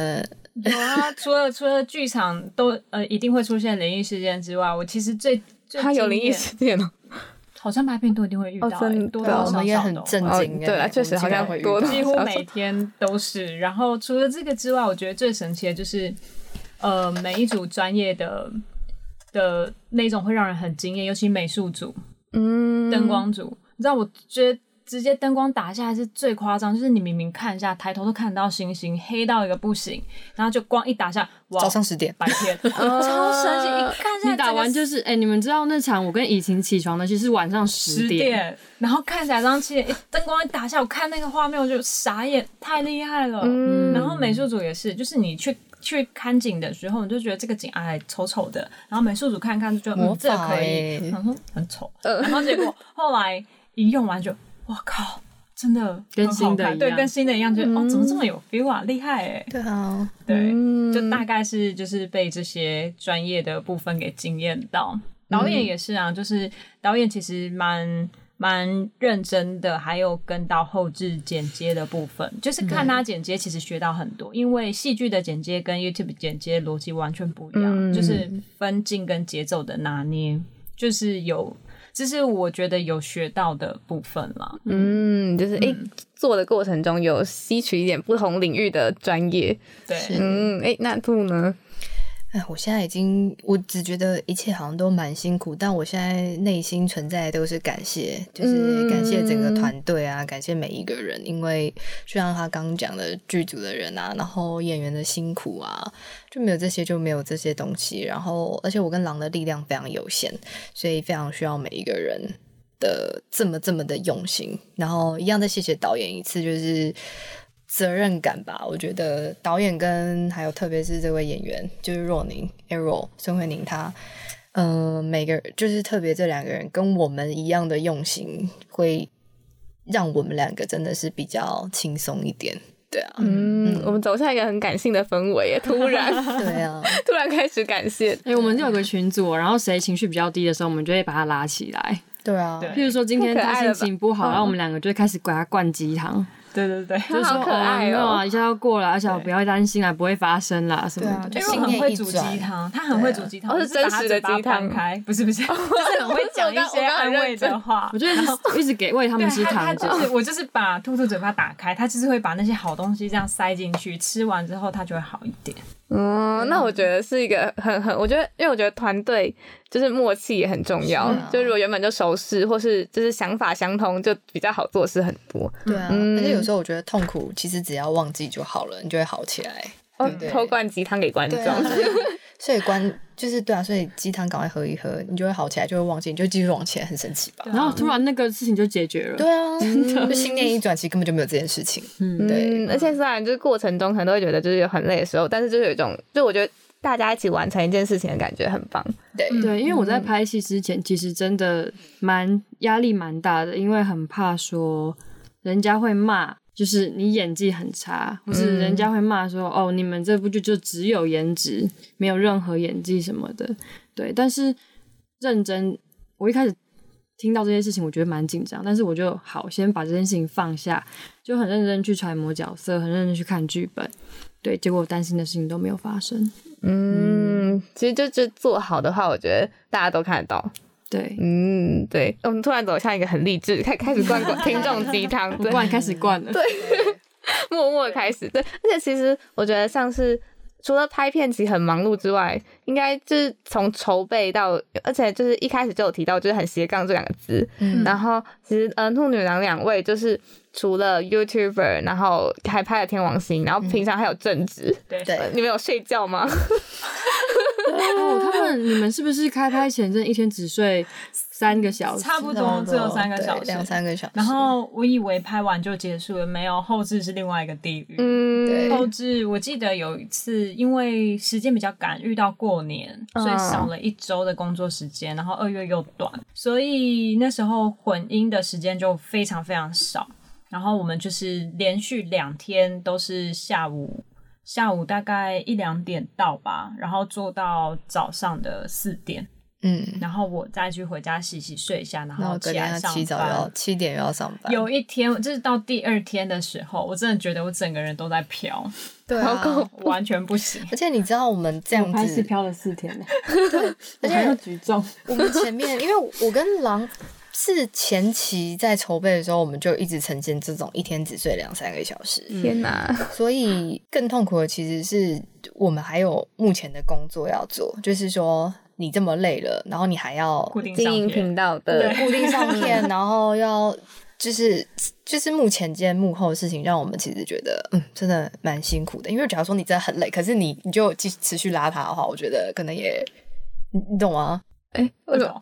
有啊，除了除了剧场都呃一定会出现灵异事件之外，我其实最最他有灵异事件哦。[laughs] 好像拍片都一定会遇到、哦真的欸，多多少少我们也很的哦哦震惊欸。对啊确实好像多会遇到几乎每天都是。然后除了这个之外，我觉得最神奇的就是，呃，每一组专业的的那种会让人很惊艳，尤其美术组、嗯，灯光组，你知道，我觉得。直接灯光打下来是最夸张，就是你明明看一下，抬头都看得到星星，黑到一个不行，然后就光一打下，哇，早上十点，白天，[laughs] 超神奇！一看下来，你打完就是，哎、你们知道那场我跟以晴起床的，其实是晚上十十点。然后看起来早上七点，一灯光一打下，我看那个画面我就傻眼，太厉害了。嗯然后美术组也是，就是你去去看景的时候，你就觉得这个景哎丑丑的，然后美术组看看就觉得魔嗯这可以，很丑，然后结果后来一用完就，我靠！真的跟新的一样。跟新的一样，觉得、哦，怎么这么有 feel 啊，厉害哎！对啊，对，嗯。就大概是就是被这些专业的部分给惊艳到。导演也是啊，就是导演其实蛮蛮认真的，还有跟到后置剪接的部分，就是看他剪接，其实学到很多。因为戏剧的剪接跟 YouTube 剪接逻辑完全不一样，嗯就是分镜跟节奏的拿捏，就是有。这是我觉得有学到的部分啦。嗯，就是哎、诶做的过程中有吸取一点不同领域的专业。对，嗯，哎、那兔呢？哎，我现在已经，我只觉得一切好像都蛮辛苦，但我现在内心存在的都是感谢，就是感谢整个团队啊，感谢每一个人，因为就像他刚刚讲的，剧组的人啊，然后演员的辛苦啊，就没有这些就没有这些东西，然后而且我跟狼的力量非常有限，所以非常需要每一个人的这么这么的用心，然后一样再谢谢导演一次，就是。责任感吧，我觉得导演跟还有特别是这位演员，就是若宁 Arrow 孙慧宁，他呃每个就是特别这两个人跟我们一样的用心，会让我们两个真的是比较轻松一点。对啊，嗯，我们走向一个很感性的氛围耶，突然 [laughs] 对啊，[laughs] 突然开始感谢。哎、我们就有个群组，然后谁情绪比较低的时候，我们就会把他拉起来。对啊，对譬如说今天他心情不好，嗯然后我们两个就会开始给他灌鸡汤，对对对，[laughs] 就说好可爱哦。没有啊，一下要过了，而且不要担心啊，不会发生啦什么就因为很会煮鸡转。汤，他很会煮鸡汤，是真实的鸡汤。开，不是不是，[laughs] 就是很会讲一些安慰的话。我。就一直一直给喂他对们吃糖果，就是我就是把兔兔嘴巴打开，他就是会把那些好东西这样塞进去，吃完之后他就会好一点。嗯，那我觉得是一个很很，我觉得，因为我觉得团队就是默契也很重要。啊就如果原本就熟识，或是就是想法相通，就比较好做事很多。对啊，嗯而且有时候我觉得痛苦其实只要忘记就好了，你就会好起来。哦对偷灌鸡汤给观众。啊，[laughs] 所以关就是对啊，所以鸡汤赶快喝一喝，你就会好起来，就会忘记，你就继续往前，很神奇吧？然后突然那个事情就解决了。对啊，就心念一转，其实根本就没有这件事情。嗯，对嗯，而且虽然就是过程中可能都会觉得就是有很累的时候，但是就是有一种，就我觉得大家一起完成一件事情的感觉很棒。对，对，因为我在拍戏之前，其实真的蛮压力蛮大的，因为很怕说人家会骂，就是你演技很差，或是人家会骂说、哦，你们这部剧就只有颜值，没有任何演技什么的。对，但是认真，我一开始听到这些事情，我觉得蛮紧张，但是我就好先把这件事情放下，就很认真去揣摩角色，很认真去看剧本。对，结果我担心的事情都没有发生。嗯，其实就就做好的话，我觉得大家都看得到。对，嗯，对，我们突然走向一个很励志，开开始灌灌听众鸡汤，灌 [laughs] 开始灌了。对默默开始，对，而且其实我觉得像是除了拍片其实很忙碌之外，应该就是从筹备到，而且就是一开始就有提到就是很斜杠这两个字，嗯。然后其实呃兔女郎两位就是除了 YouTuber，然后还拍了天王星，然后平常还有正职，对对。呃你们有睡觉吗？[laughs] 哦，他们你们是不是开拍前真的一天只睡三个小时，差不多只有三个小时，两三个小时。然后我以为拍完就结束了，没有后置是另外一个地狱。嗯，对后置我记得有一次，因为时间比较赶，遇到过年，嗯所以少了一周的工作时间，然后二月又短，所以那时候混音的时间就非常非常少。然后我们就是连续两天都是下午下午大概一两点到吧，然后做到早上的四点，嗯，然后我再去回家洗洗睡一下，然后起来上起早要班。七点又要上班。有一天，就是到第二天的时候，我真的觉得我整个人都在飘，[laughs] 对啊，我完全不行。[laughs] 而且你知道我们这样子，飘了四天呢，[laughs] 而且还要且举重，我们前面，因为我跟狼是前期在筹备的时候，我们就一直呈现这种一天只睡两三个小时，天哪，所以更痛苦的其实是我们还有目前的工作要做，就是说你这么累了，然后你还要固定经营频道的固定上 [laughs] 片，然后要就是就是目前间幕后的事情，让我们其实觉得嗯，真的蛮辛苦的。因为假如说你真的很累，可是你你就继持续拉他的话，我觉得可能也你你懂吗？哎，为什么？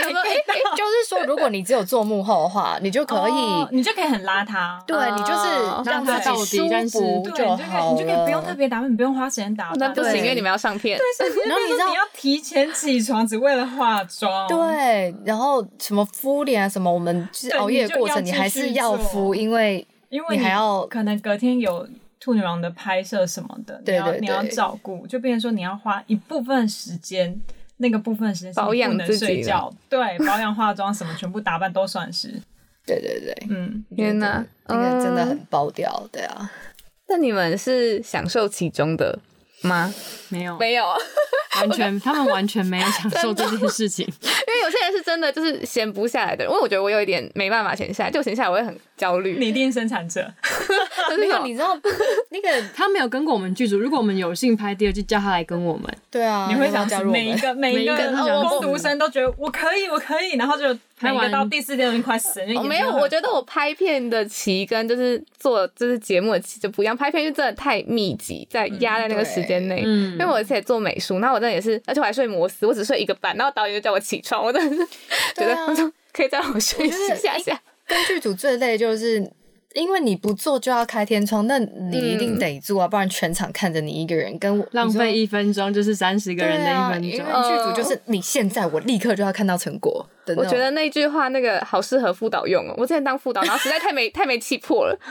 么？我刚想说，[laughs] 哎，就是说，如果你只有做幕后的话，你就可以，哦你就可以很邋遢。对你就是让让它到自己舒底但是服对，你就可好以，你就可以不用特别打扮，你不用花时间打扮。那不行，因为你们要上片。然后你知道你要提前起床，只为了化妆。对，然后什么敷脸啊，什么我们就是熬夜的过程，你你还是要敷，因为因为你还要可能隔天有兔女王的拍摄什么的，对对你要你要照顾，就变成说你要花一部分时间。那个部分时间是保养的睡觉，对，[laughs] 保养、化妆什么，全部打扮都算是。对对对，嗯，[laughs] 天哪，那个真的嗯。很爆掉，对啊，那你们是享受其中的吗？没有，没有，[laughs] 完全他们完全没有享受这件事情。因为有些人是真的就是闲不下来的人，因为我觉得我有一点没办法闲下来，就闲下来我会很焦虑。你一定生产者，[laughs] 没有，你知道那个他没有跟过我们剧组，如果我们有幸拍第二季，叫他来跟我们，对啊，你会想加入？每一个每一个每一个都想死攻读生都觉得我可以，我可以，然后就每一个拍完到第四天都已经快死了。因为哦，没有，我觉得我拍片的期跟就是做就是节目的期就不一样，拍片就真的太密集，在压在那个时间内。嗯因为我以前也做美术，那我真的也是，而且我还睡摩斯，我只睡一个半，然后导演就叫我起床，我真的是觉得他说 [laughs] 可以再让我休息一下下。跟剧组最累就是。因为你不做就要开天窗，那你一定得做啊，不然全场看着你一个人，跟我浪费一分钟就是三十个人的一分钟。啊因为剧组就是你现在我立刻就要看到成果。我觉得那句话那个好适合副导用哦。我之前当副导，然后实在太没 [laughs] 太没气魄了，[laughs]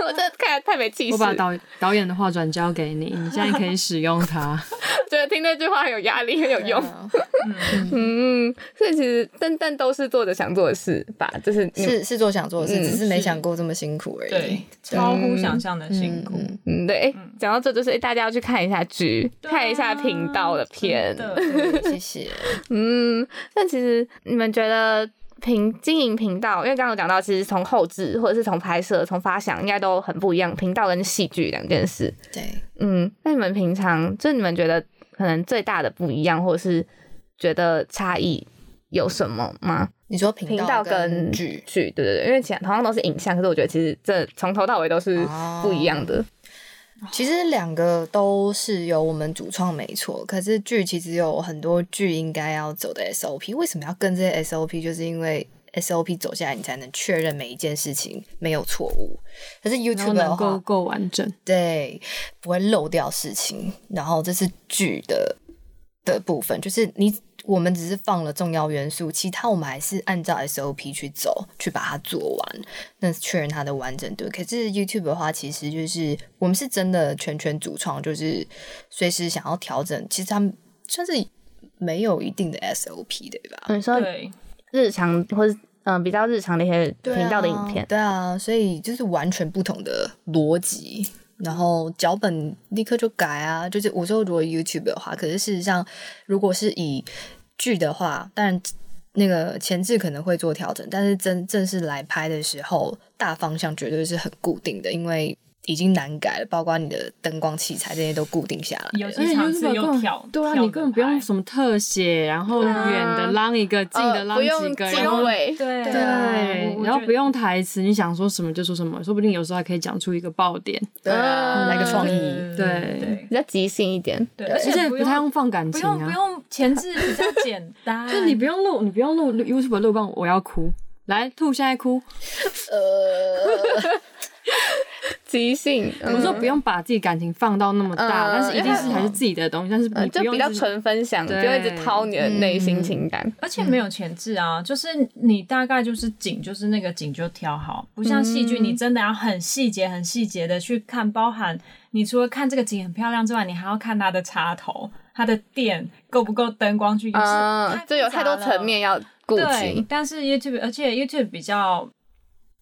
我真的看太没气势。我把导导演的话转交给你，你现在可以使用它。[laughs] 觉得听那句话很有压力，很有用。啊嗯，所以其实但但都是做着想做的事吧，就是是是做想做的事，嗯只是没想过这么辛苦而已。对超乎想象的辛苦。嗯嗯，对，诶讲到这就是诶大家要去看一下剧，啊看一下频道的片。对谢谢。嗯，但其实你们觉得频经营频道，因为刚刚有讲到，其实从后置或者是从拍摄、从发想，应该都很不一样。频道跟戏剧两件事。对，嗯，那你们平常就你们觉得可能最大的不一样，或者是觉得差异有什么吗？你说频频道跟跟剧，剧，对对对，因为其他同样都是影像，可是我觉得其实这从头到尾都是哦不一样的。其实两个都是由我们主创没错，可是剧其实有很多剧应该要走的 SOP，为什么要跟这些 SOP？就是因为 SOP 走下来，你才能确认每一件事情没有错误。可是 YouTube 的能够，够完整。对，不会漏掉事情。然后这是剧的的部分，就是你我们只是放了重要元素，其他我们还是按照 SOP 去走，去把它做完，那确认它的完整度。可是 YouTube 的话，其实就是我们是真的全权主创，就是随时想要调整，其实他们算是没有一定的 SOP 对吧？你说对，日常或者嗯、呃比较日常的一些频道的影片，对啊，所以就是完全不同的逻辑。然后脚本立刻就改啊，就是我说如果 YouTube 的话，可是事实上如果是以剧的话，当然那个前置可能会做调整，但是真正式来拍的时候，大方向绝对是很固定的，因为已经难改了，包括你的灯光器材这些都固定下来了。有些场次又跳，对啊，你根本不用什么特写，然后远的拉一个，近的拉几呃不用个，然后，对对然后不用台词，你想说什么就说什么，说不定有时候还可以讲出一个爆点。对来个创意。对对比较即兴一点。对，而而且不用太用放感情不用不啊，用前置，比较简单。就你不用录，你不用录 YouTube 录帮我要哭，来兔现在哭。[laughs] 呃，[laughs] 即兴，我说不用把自己感情放到那么大，嗯但是一定是还是自己的东西，但是就比较纯分享，就一直掏你的内心情感。而且没有前置啊，就是你大概就是景，就是那个景就挑好，不像戏剧，你真的要很细节、很细节的去看，包含你除了看这个景很漂亮之外，你还要看它的插头、它的电够不够灯光去，嗯就是，就有太多层面要顾对及，。但是 YouTube，而且 YouTube 比较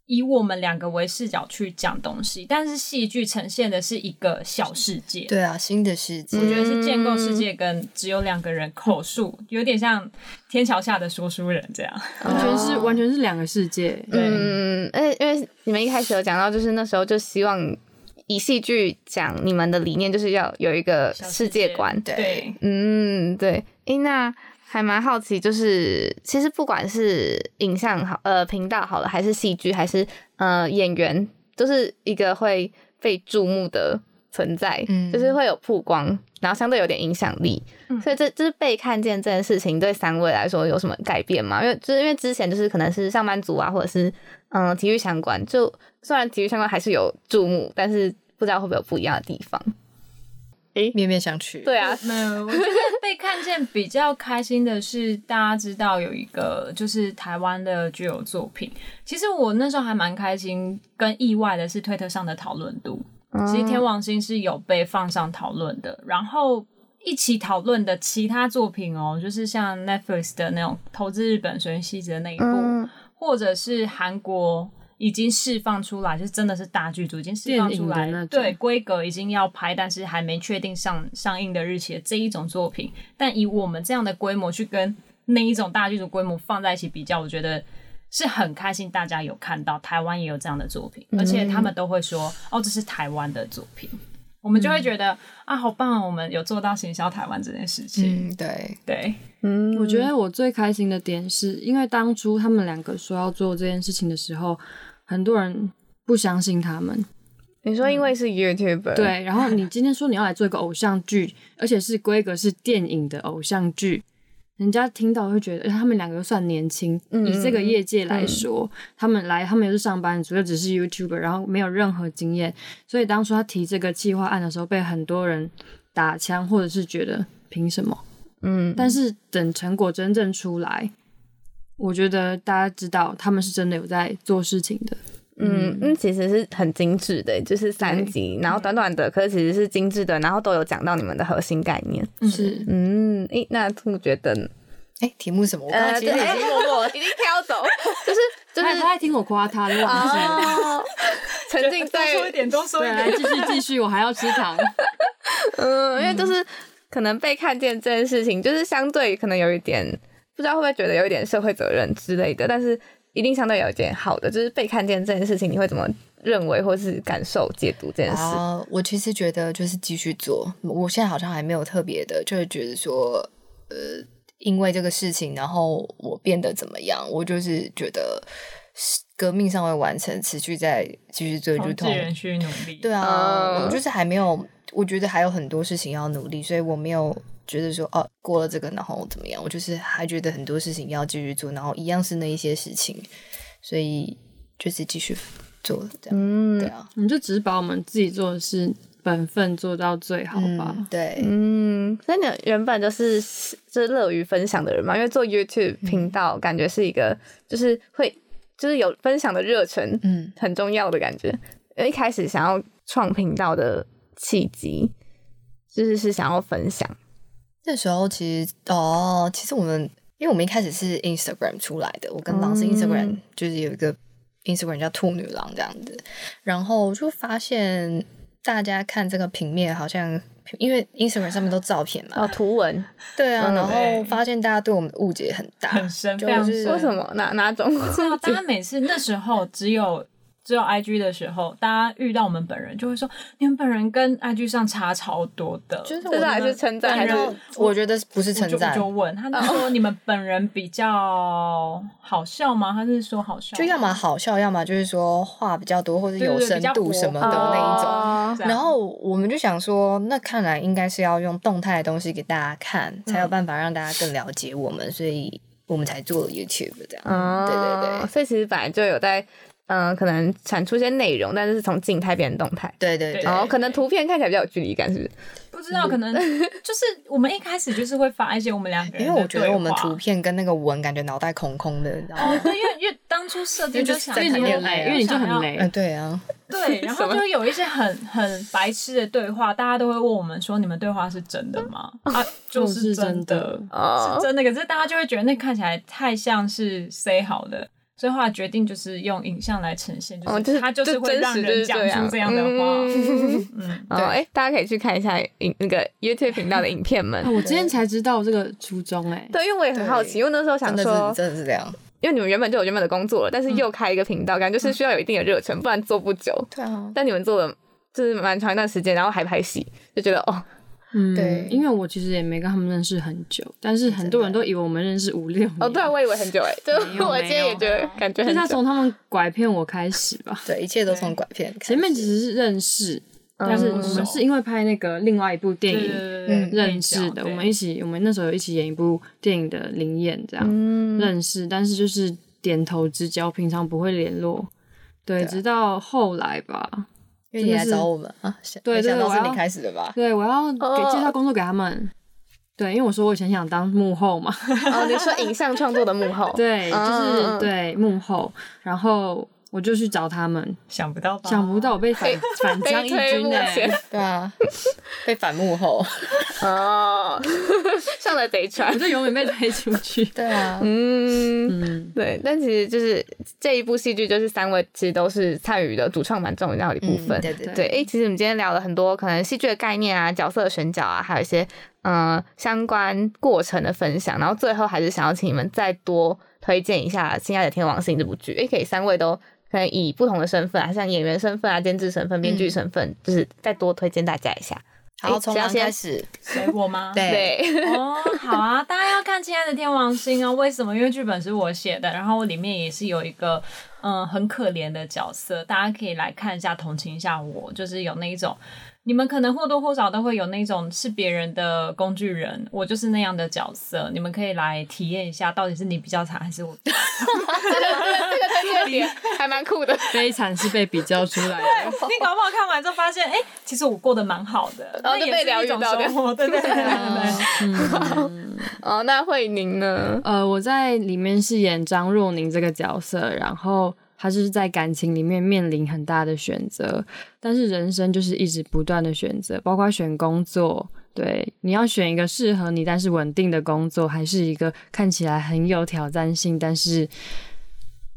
以我们两个为视角去讲东西，但是戏剧呈现的是一个小世界。对啊，新的世界我。觉得是建构世界跟只有两个人口述，有点像天桥下的说书人这样。[laughs] 完全是完全是两个世界。对嗯，而且因为你们一开始有讲到，就是那时候就希望以戏剧讲你们的理念，就是要有一个世界观。对，嗯，对。诶，那还蛮好奇，就是其实不管是影像好，呃，频道好了，还是戏剧，还是呃演员，都是一个会被注目的存在，嗯就是会有曝光，然后相对有点影响力。嗯所以这就是被看见这件事情，对三位来说有什么改变吗？因为就是因为之前就是可能是上班族啊，或者是嗯、呃体育相关，就虽然体育相关还是有注目，但是不知道会不会有不一样的地方。面面相觑。对啊，没有，我觉得被看见比较开心的是，大家知道有一个就是台湾的具有作品。其实我那时候还蛮开心，跟意外的是推特上的讨论度。其实天王星是有被放上讨论的，然后一起讨论的其他作品哦，就是像 Netflix 的那种投资日本水原希子的那一部，嗯或者是韩国已经释放出来，就是真的是大剧组已经释放出来对规格已经要拍，但是还没确定上上映的日期的这一种作品。但以我们这样的规模去跟那一种大剧组规模放在一起比较，我觉得是很开心，大家有看到台湾也有这样的作品，而且他们都会说哦，这是台湾的作品。我们就会觉得、啊，好棒、啊！我们有做到行销台湾这件事情。嗯，对，对，嗯，我觉得我最开心的点是，因为当初他们两个说要做这件事情的时候，很多人不相信他们。你说因为是 YouTuber，，对，然后你今天说你要来做一个偶像剧，而且是规格是电影的偶像剧，人家听到会觉得，他们两个又算年轻，嗯以这个业界来说，他们来，他们又是上班族，又只是 YouTuber，然后没有任何经验，所以当初他提这个计划案的时候，被很多人打枪，或者是觉得凭什么？嗯，但是等成果真正出来，我觉得大家知道他们是真的有在做事情的。嗯嗯，其实是很精致的，就是三集，然后短短的，可是其实是精致的，然后都有讲到你们的核心概念。是，嗯，诶，那兔觉得呢？哎，题目什么？我刚呃，刚其实已经默默 [laughs] 已经挑走，就是就是他他在听我夸他，就忘记了。哦，沉浸 [laughs] 多说一在点，多说对，一来点。继续继续，我还要吃糖。[laughs] 嗯，因为就是可能被看见这件事情，就是相对可能有一点不知道会不会觉得有一点社会责任之类的，但是一定相对有一点好的，就是被看见这件事情，你会怎么认为或是感受、解读这件事？啊，我其实觉得就是继续做。我现在好像还没有特别的，就是觉得说，呃，因为这个事情，然后我变得怎么样？我就是觉得是革命尚未完成，持续在继续做，如同同志人需努力。对啊，嗯我就是还没有，我觉得还有很多事情要努力，所以我没有觉得说哦过了这个然后怎么样，我就是还觉得很多事情要继续做，然后一样是那一些事情，所以就是继续做这样，嗯对啊，我们就只是把我们自己做的事本分做到最好吧。嗯对，嗯，所以你原本就是就是乐于分享的人嘛，因为做 YouTube 频道，感觉是一个就是会就是有分享的热忱，嗯，很重要的感觉。因为一开始想要创频道的契机，就是是想要分享，那时候其实哦，其实我们因为我们一开始是 Instagram 出来的，我跟狼是 Instagram、就是有一个 Instagram 叫兔女郎这样子，然后就发现大家看这个平面好像。因为 Instagram 上面都照片嘛，哦，图文，对啊，嗯。然后发现大家对我们的误解很大，很深，就是深。为什么？哪哪种？知道大家每次那时候只有只有 IG 的时候，大家遇到我们本人就会说，你们本人跟 IG 上差超多的。就是这是还是称赞还是我觉得不是称赞我就问他就说你们本人比较好笑吗？他是说好笑，就要么好笑，要么就是说话比较多，或者有深度什么的那一种。然后我们就想说，那看来应该是要用动态的东西给大家看，才有办法让大家更了解我们，所以我们才做了 YouTube 这样。嗯，对对对所以其实本来就有在，嗯、可能产出一些内容，但是是从静态变成动态。对对对，然后可能图片看起来比较有距离感，是不是？不知道，可能 [laughs] 就是我们一开始就是会发一些我们两个人因为我觉得我们图片跟那个文感觉脑袋空空的，你知道吗？哦，对，因为因为当初设计就是想在谈说恋爱啊因为你就很想要累嗯，对啊，[laughs] 对，然后就有一些很很白痴的对话，大家都会问我们说：“你们对话是真的吗？”啊，就就是真真的哦是真的。可是大家就会觉得那看起来太像是 say 好的，所以后来决定就是用影像来呈现，哦，就是它就是会让人讲出这样的话。嗯嗯，[laughs] 哦，哎、大家可以去看一下影那个 YouTube 频道的影片们啊。我今天才知道这个初衷哎、对，因为我也很好奇，因为那时候想真的说，真的是这样。因为你们原本就有原本的工作了，但是又开一个频道，感觉就是需要有一定的热忱，不然做不久。对啊，但你们做了就是蛮长一段时间，然后还拍戏，就觉得哦，嗯，对因为我其实也没跟他们认识很久，但是很多人都以为我们认识五六年。哦，对啊，我以为很久哎，[laughs] 就没有我今天也觉得感觉很久。就是他从他们拐骗我开始吧。[laughs] 对，一切都从拐骗开始。前面其实是认识，但是我嗯们是因为拍那个另外一部电影认识的。我们一起，我们那时候有一起演一部电影的灵演，这样、嗯，认识，但是就是点头之交，平常不会联络。对，直到后来吧。因为你来找我们啊，对没想对我要到是你开始的吧？对，我要给哦介绍工作给他们。对，因为我说我以前想当幕后嘛，哦，你说影像创作的幕后，[laughs] 对，就嗯是对幕后，然后我就去找他们，想不到吧？想不到我被反反被将一军呢、前 [laughs] 对啊，被反幕后。[laughs] 哦，[laughs] 上了贼船我。就永远被推出去。[laughs] 对啊，嗯，嗯，对，但其实就是这一部戏剧，就是三位其实都是参与的主创蛮重要的一部分。嗯对对对，诶，其实我们今天聊了很多可能戏剧的概念啊、角色的选角啊，还有一些嗯、呃相关过程的分享。然后最后还是想要请你们再多推荐一下《亲爱的天王星》这部剧。诶，可以三位都可以以不同的身份啊，像演员身份啊、监制身份、编剧身份，就是再多推荐大家一下。好，从狼谁要先开始。[laughs] 水果吗？对对，哦，好啊，大家要看《亲爱的天王星》啊！为什么？因为剧本是我写的，然后里面也是有一个嗯很可怜的角色，大家可以来看一下，同情一下我，就是有那一种。你们可能或多或少都会有那种是别人的工具人，我就是那样的角色。你们可以来体验一下，到底是你比较惨还是我？[laughs] 这个这个这个推荐点还蛮酷的。悲惨是被比较出来的。你搞不好看完之后发现，哎、其实我过得蛮好的，然后就被疗愈到的生活，对对对对对。哦，那慧宁呢？呃，我在里面饰演张若宁这个角色，然后她就是在感情里面面临很大的选择，但是人生就是一直不断的选择，包括选工作。对，你要选一个适合你但是稳定的工作，还是一个看起来很有挑战性，但是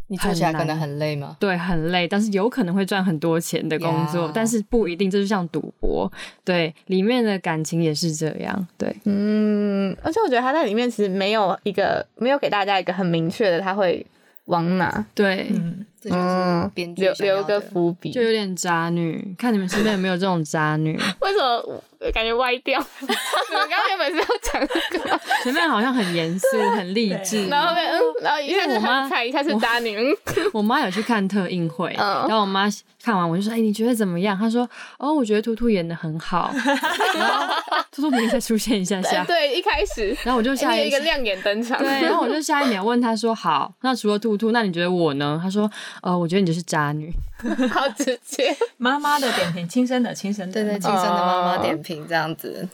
你做起来可能很累吗？对很累，但是有可能会赚很多钱的工作呀但是不一定，这就像赌博。对，里面的感情也是这样。对，嗯，而且我觉得他在里面其实没有一个没有给大家一个很明确的他会往哪，对，嗯，这就是嗯，编剧留留个伏笔。就有点渣女。看你们身边有没有这种渣女？[laughs] 为什么我感觉歪掉？[laughs] 你们刚刚原本是要讲这个，[laughs] 前面好像很严肃、很励志，然后后面嗯，然后一下我妈一下是渣女，嗯 [laughs] 我妈有去看特映会，嗯然后我妈看完我就说：“哎、你觉得怎么样？”她说：“哦，我觉得图图演的很好。”然后图图明明才出现一下下，对，一开始然后我就下一个亮眼登场，对，然后我就下一秒问她说：“好，那除了兔兔，那你觉得我呢？”她说：“呃，我觉得你就是渣女。[laughs] 好直接，妈妈的点评，亲生的，亲生的，对对，亲生的妈妈点评这样子。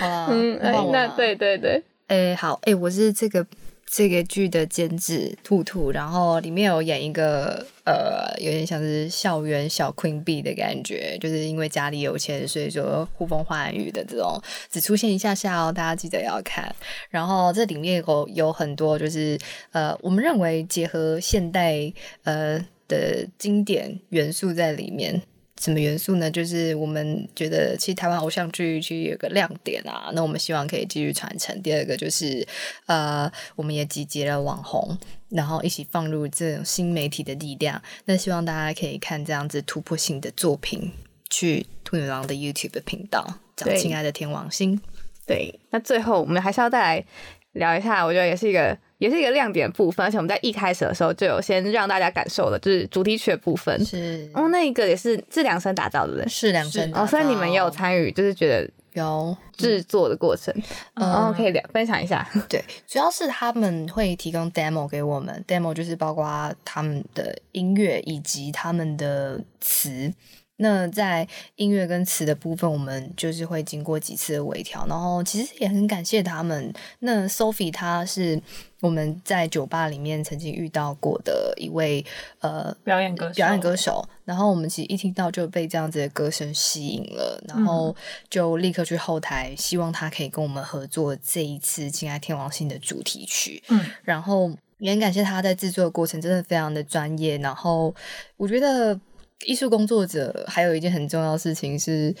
好啦，嗯，那对对对，哎、好，哎、我是这个这个剧的监制兔兔，然后里面有演一个呃，有点像是校园小 Queen Bee 的感觉，就是因为家里有钱，所以说呼风唤雨的这种，只出现一下下哦，大家记得要看。然后这里面有有很多就是呃，我们认为结合现代呃的经典元素在里面。什么元素呢？就是我们觉得其实台湾偶像剧其实有个亮点啊，那我们希望可以继续传承。第二个就是呃，我们也集结了网红，然后一起放入这种新媒体的力量。那希望大家可以看这样子突破性的作品，去兔女郎的 YouTube 频道找亲爱的天王星。对，那最后我们还是要再来聊一下，我觉得也是一个也是一个亮点部分，而且我们在一开始的时候就有先让大家感受的，就是主题曲的部分。是哦，那一个也是是量身打造的？是两声哦，所以你们也有参与，就是觉得有制作的过程，嗯哦，可以聊分享一下。对，主要是他们会提供 demo 给我们，demo 就是包括他们的音乐以及他们的词。那在音乐跟词的部分，我们就是会经过几次的微调，然后其实也很感谢他们。那 Sophie 她是我们在酒吧里面曾经遇到过的一位呃表演歌手表演歌手，然后我们其实一听到就被这样子的歌声吸引了，然后就立刻去后台，希望他可以跟我们合作这一次《亲爱天王星》的主题曲。嗯，然后也很感谢他在制作的过程真的非常的专业。然后我觉得艺术工作者还有一件很重要的事情是，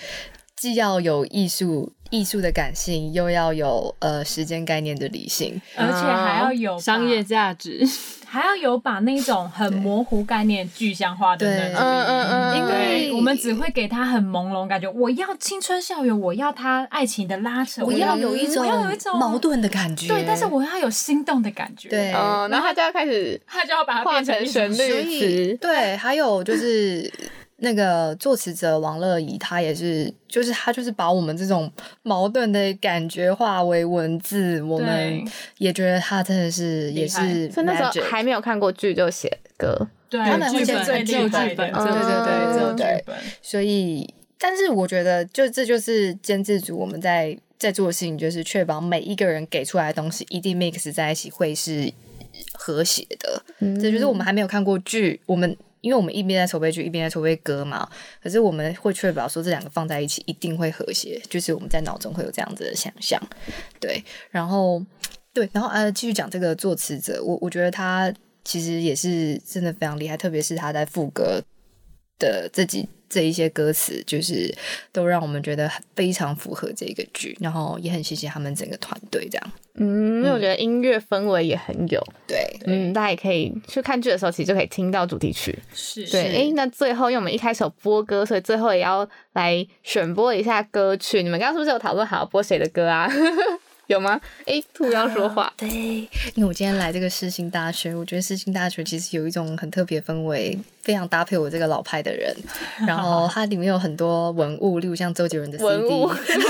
既要有艺术艺术的感性，又要有呃时间概念的理性。而且还要有商业，价值，[laughs] 还要有把那种很模糊概念具象化的能力。嗯嗯嗯因为，我们只会给他很朦胧感觉，我要青春校园，我要他爱情的拉扯，我要有一种我要有一种矛盾的感觉，对，但是我要有心动的感觉，对。嗯，然后他就要开始他就要把它化变成旋律。对，还有就是那个作词者王乐怡，他也是，就是他就是把我们这种矛盾的感觉化为文字，我们也觉得他真的是也是所以那时候还没有看过剧就写歌，对，他们会先做剧本对对对对对，所以，但是我觉得，就这就是监制组我们在在做的事情，就是确保每一个人给出来的东西一定 mix 在一起会是和谐的。嗯。这就是我们还没有看过剧，我们因为我们一边在筹备剧，一边在筹备歌嘛，可是我们会确保说这两个放在一起一定会和谐，就是我们在脑中会有这样子的想象，对，然后对，然后呃，继续讲这个作词者，我我觉得他其实也是真的非常厉害，特别是他在副歌的这几这一些歌词，就是都让我们觉得非常符合这个剧，然后也很谢谢他们整个团队这样，嗯，因为我觉得音乐氛围也很有，对，嗯，大家也可以去看剧的时候，其实就可以听到主题曲。是对，哎、那最后因为我们一开始有播歌，所以最后也要来选播一下歌曲。你们刚刚是不是有讨论好要播谁的歌啊？[laughs] 有吗？哎、兔要说话。对，因为我今天来这个世新大学，我觉得世新大学其实有一种很特别的氛围，非常搭配我这个老派的人。然后它里面有很多文物，例如像周杰伦的 CD。文物，[laughs] 听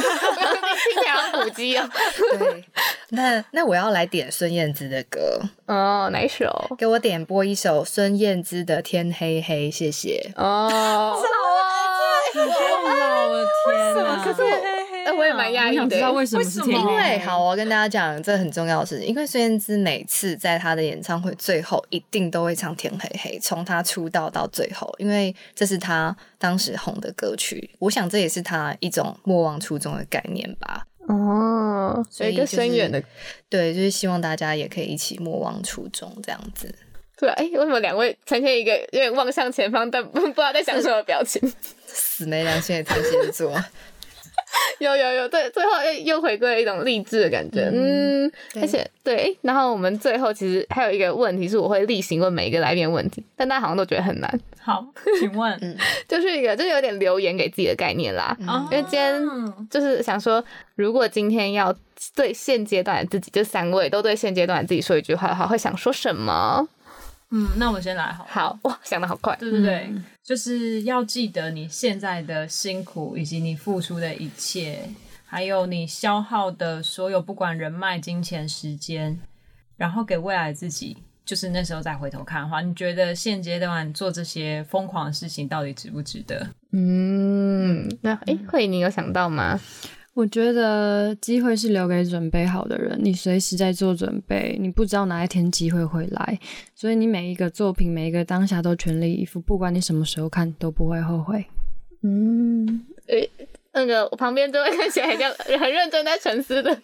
起来好古迹哦。[laughs] 对，那那我要来点孙燕姿的歌，哦，哪一首？给我点播一首孙燕姿的《天黑黑》，谢谢。哦，[laughs] 我的天哪！可是我，哎、我也蛮压抑的想知。道为什么是为什么因为好，我要跟大家讲，这很重要的事情。因为孙燕姿每次在她的演唱会最后，一定都会唱《天黑黑》，从她出道到最后，因为这是她当时红的歌曲。我想这也是她一种莫忘初衷的概念吧。哦，一个所以就是深远的。对，就是希望大家也可以一起莫忘初衷，这样子。对，哎、为什么两位呈现一个有点望向前方，但不不知道在想什么表情？[laughs] 死没良心的天蝎座，[laughs] 有有有，对，最后又又回归了一种励志的感觉，嗯，对。而且对，然后我们最后其实还有一个问题是，我会例行问每一个来宾的问题，但大家好像都觉得很难，好，请问，[laughs] 就是一个就是有点留言给自己的概念啦，哦。因为今天就是想说，如果今天要对现阶段的自己，这三位都对现阶段的自己说一句话的话，会想说什么？嗯，那我先来好了。好哇，想的好快，对对对，就是要记得你现在的辛苦，以及你付出的一切，还有你消耗的所有，不管人脉、金钱、时间，然后给未来自己，就是那时候再回头看的话，你觉得现阶段做这些疯狂的事情到底值不值得？嗯，那诶，慧，你有想到吗？我觉得机会是留给准备好的人，你随时在做准备，你不知道哪一天机会会来，所以你每一个作品、每一个当下都全力以赴，不管你什么时候看都不会后悔。嗯，诶，那个我旁边这位看起来很像很认真在沉思的。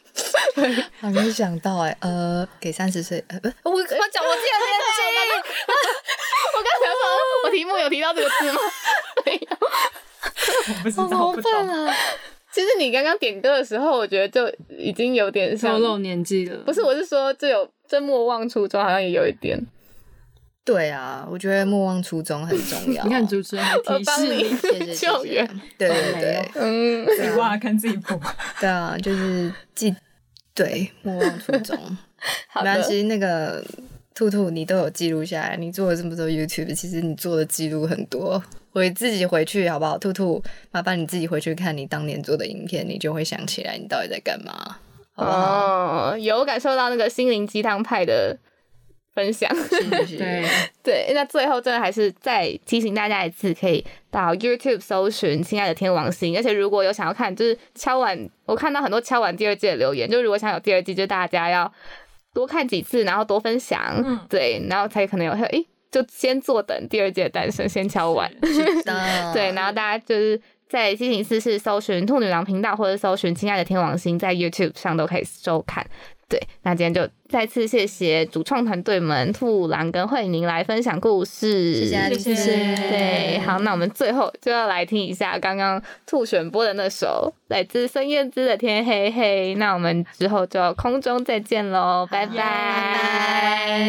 [laughs] 还没想到哎、呃，给三十岁，呃，不我我讲我自己的年纪，[laughs] 我刚才说，我题目有提到这个字吗？[laughs] 没有。我不知道，怎么不懂办啊？其实你刚刚点歌的时候，我觉得就已经有点像透，露年纪了。不是，我是说，这有这莫忘初衷，好像也有一点。对啊，我觉得莫忘初衷很重要。你看主持人还提示你谢谢救援，对对对嗯，自己挖看自己补。对啊，就是记对莫忘初衷。[laughs] 好的没关，系，那个兔兔你都有记录下来，你做了这么多 YouTube，其实你做的记录很多。回自己回去好不好？兔兔，麻烦你自己回去看你当年做的影片，你就会想起来你到底在干嘛，好不好？哦，有感受到那个心灵鸡汤派的分享。是是是，对，对，那最后真的还是再提醒大家一次，可以到 YouTube 搜寻“亲爱的天王星”，而且如果有想要看，就是敲完，我看到很多敲完第二季的留言，就如果想有第二季，就大家要多看几次，然后多分享，嗯对，然后才可能有，诶，就先坐等第二季的诞生，先敲完，[laughs] 对，然后大家就是。在激情四是搜寻兔女郎频道，或者搜寻“亲爱的天王星”，在 YouTube 上都可以收看。对，那今天就再次谢谢主创团队们兔郎跟慧宁来分享故事，谢谢谢谢对，好，那我们最后就要来听一下刚刚兔选播的那首来自孙燕姿的《天黑黑》。那我们之后就空中再见喽，拜拜。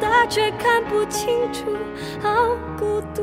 大，却看不清楚，好孤独。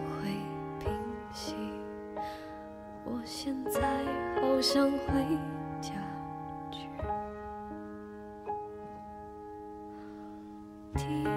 现在好想回家去。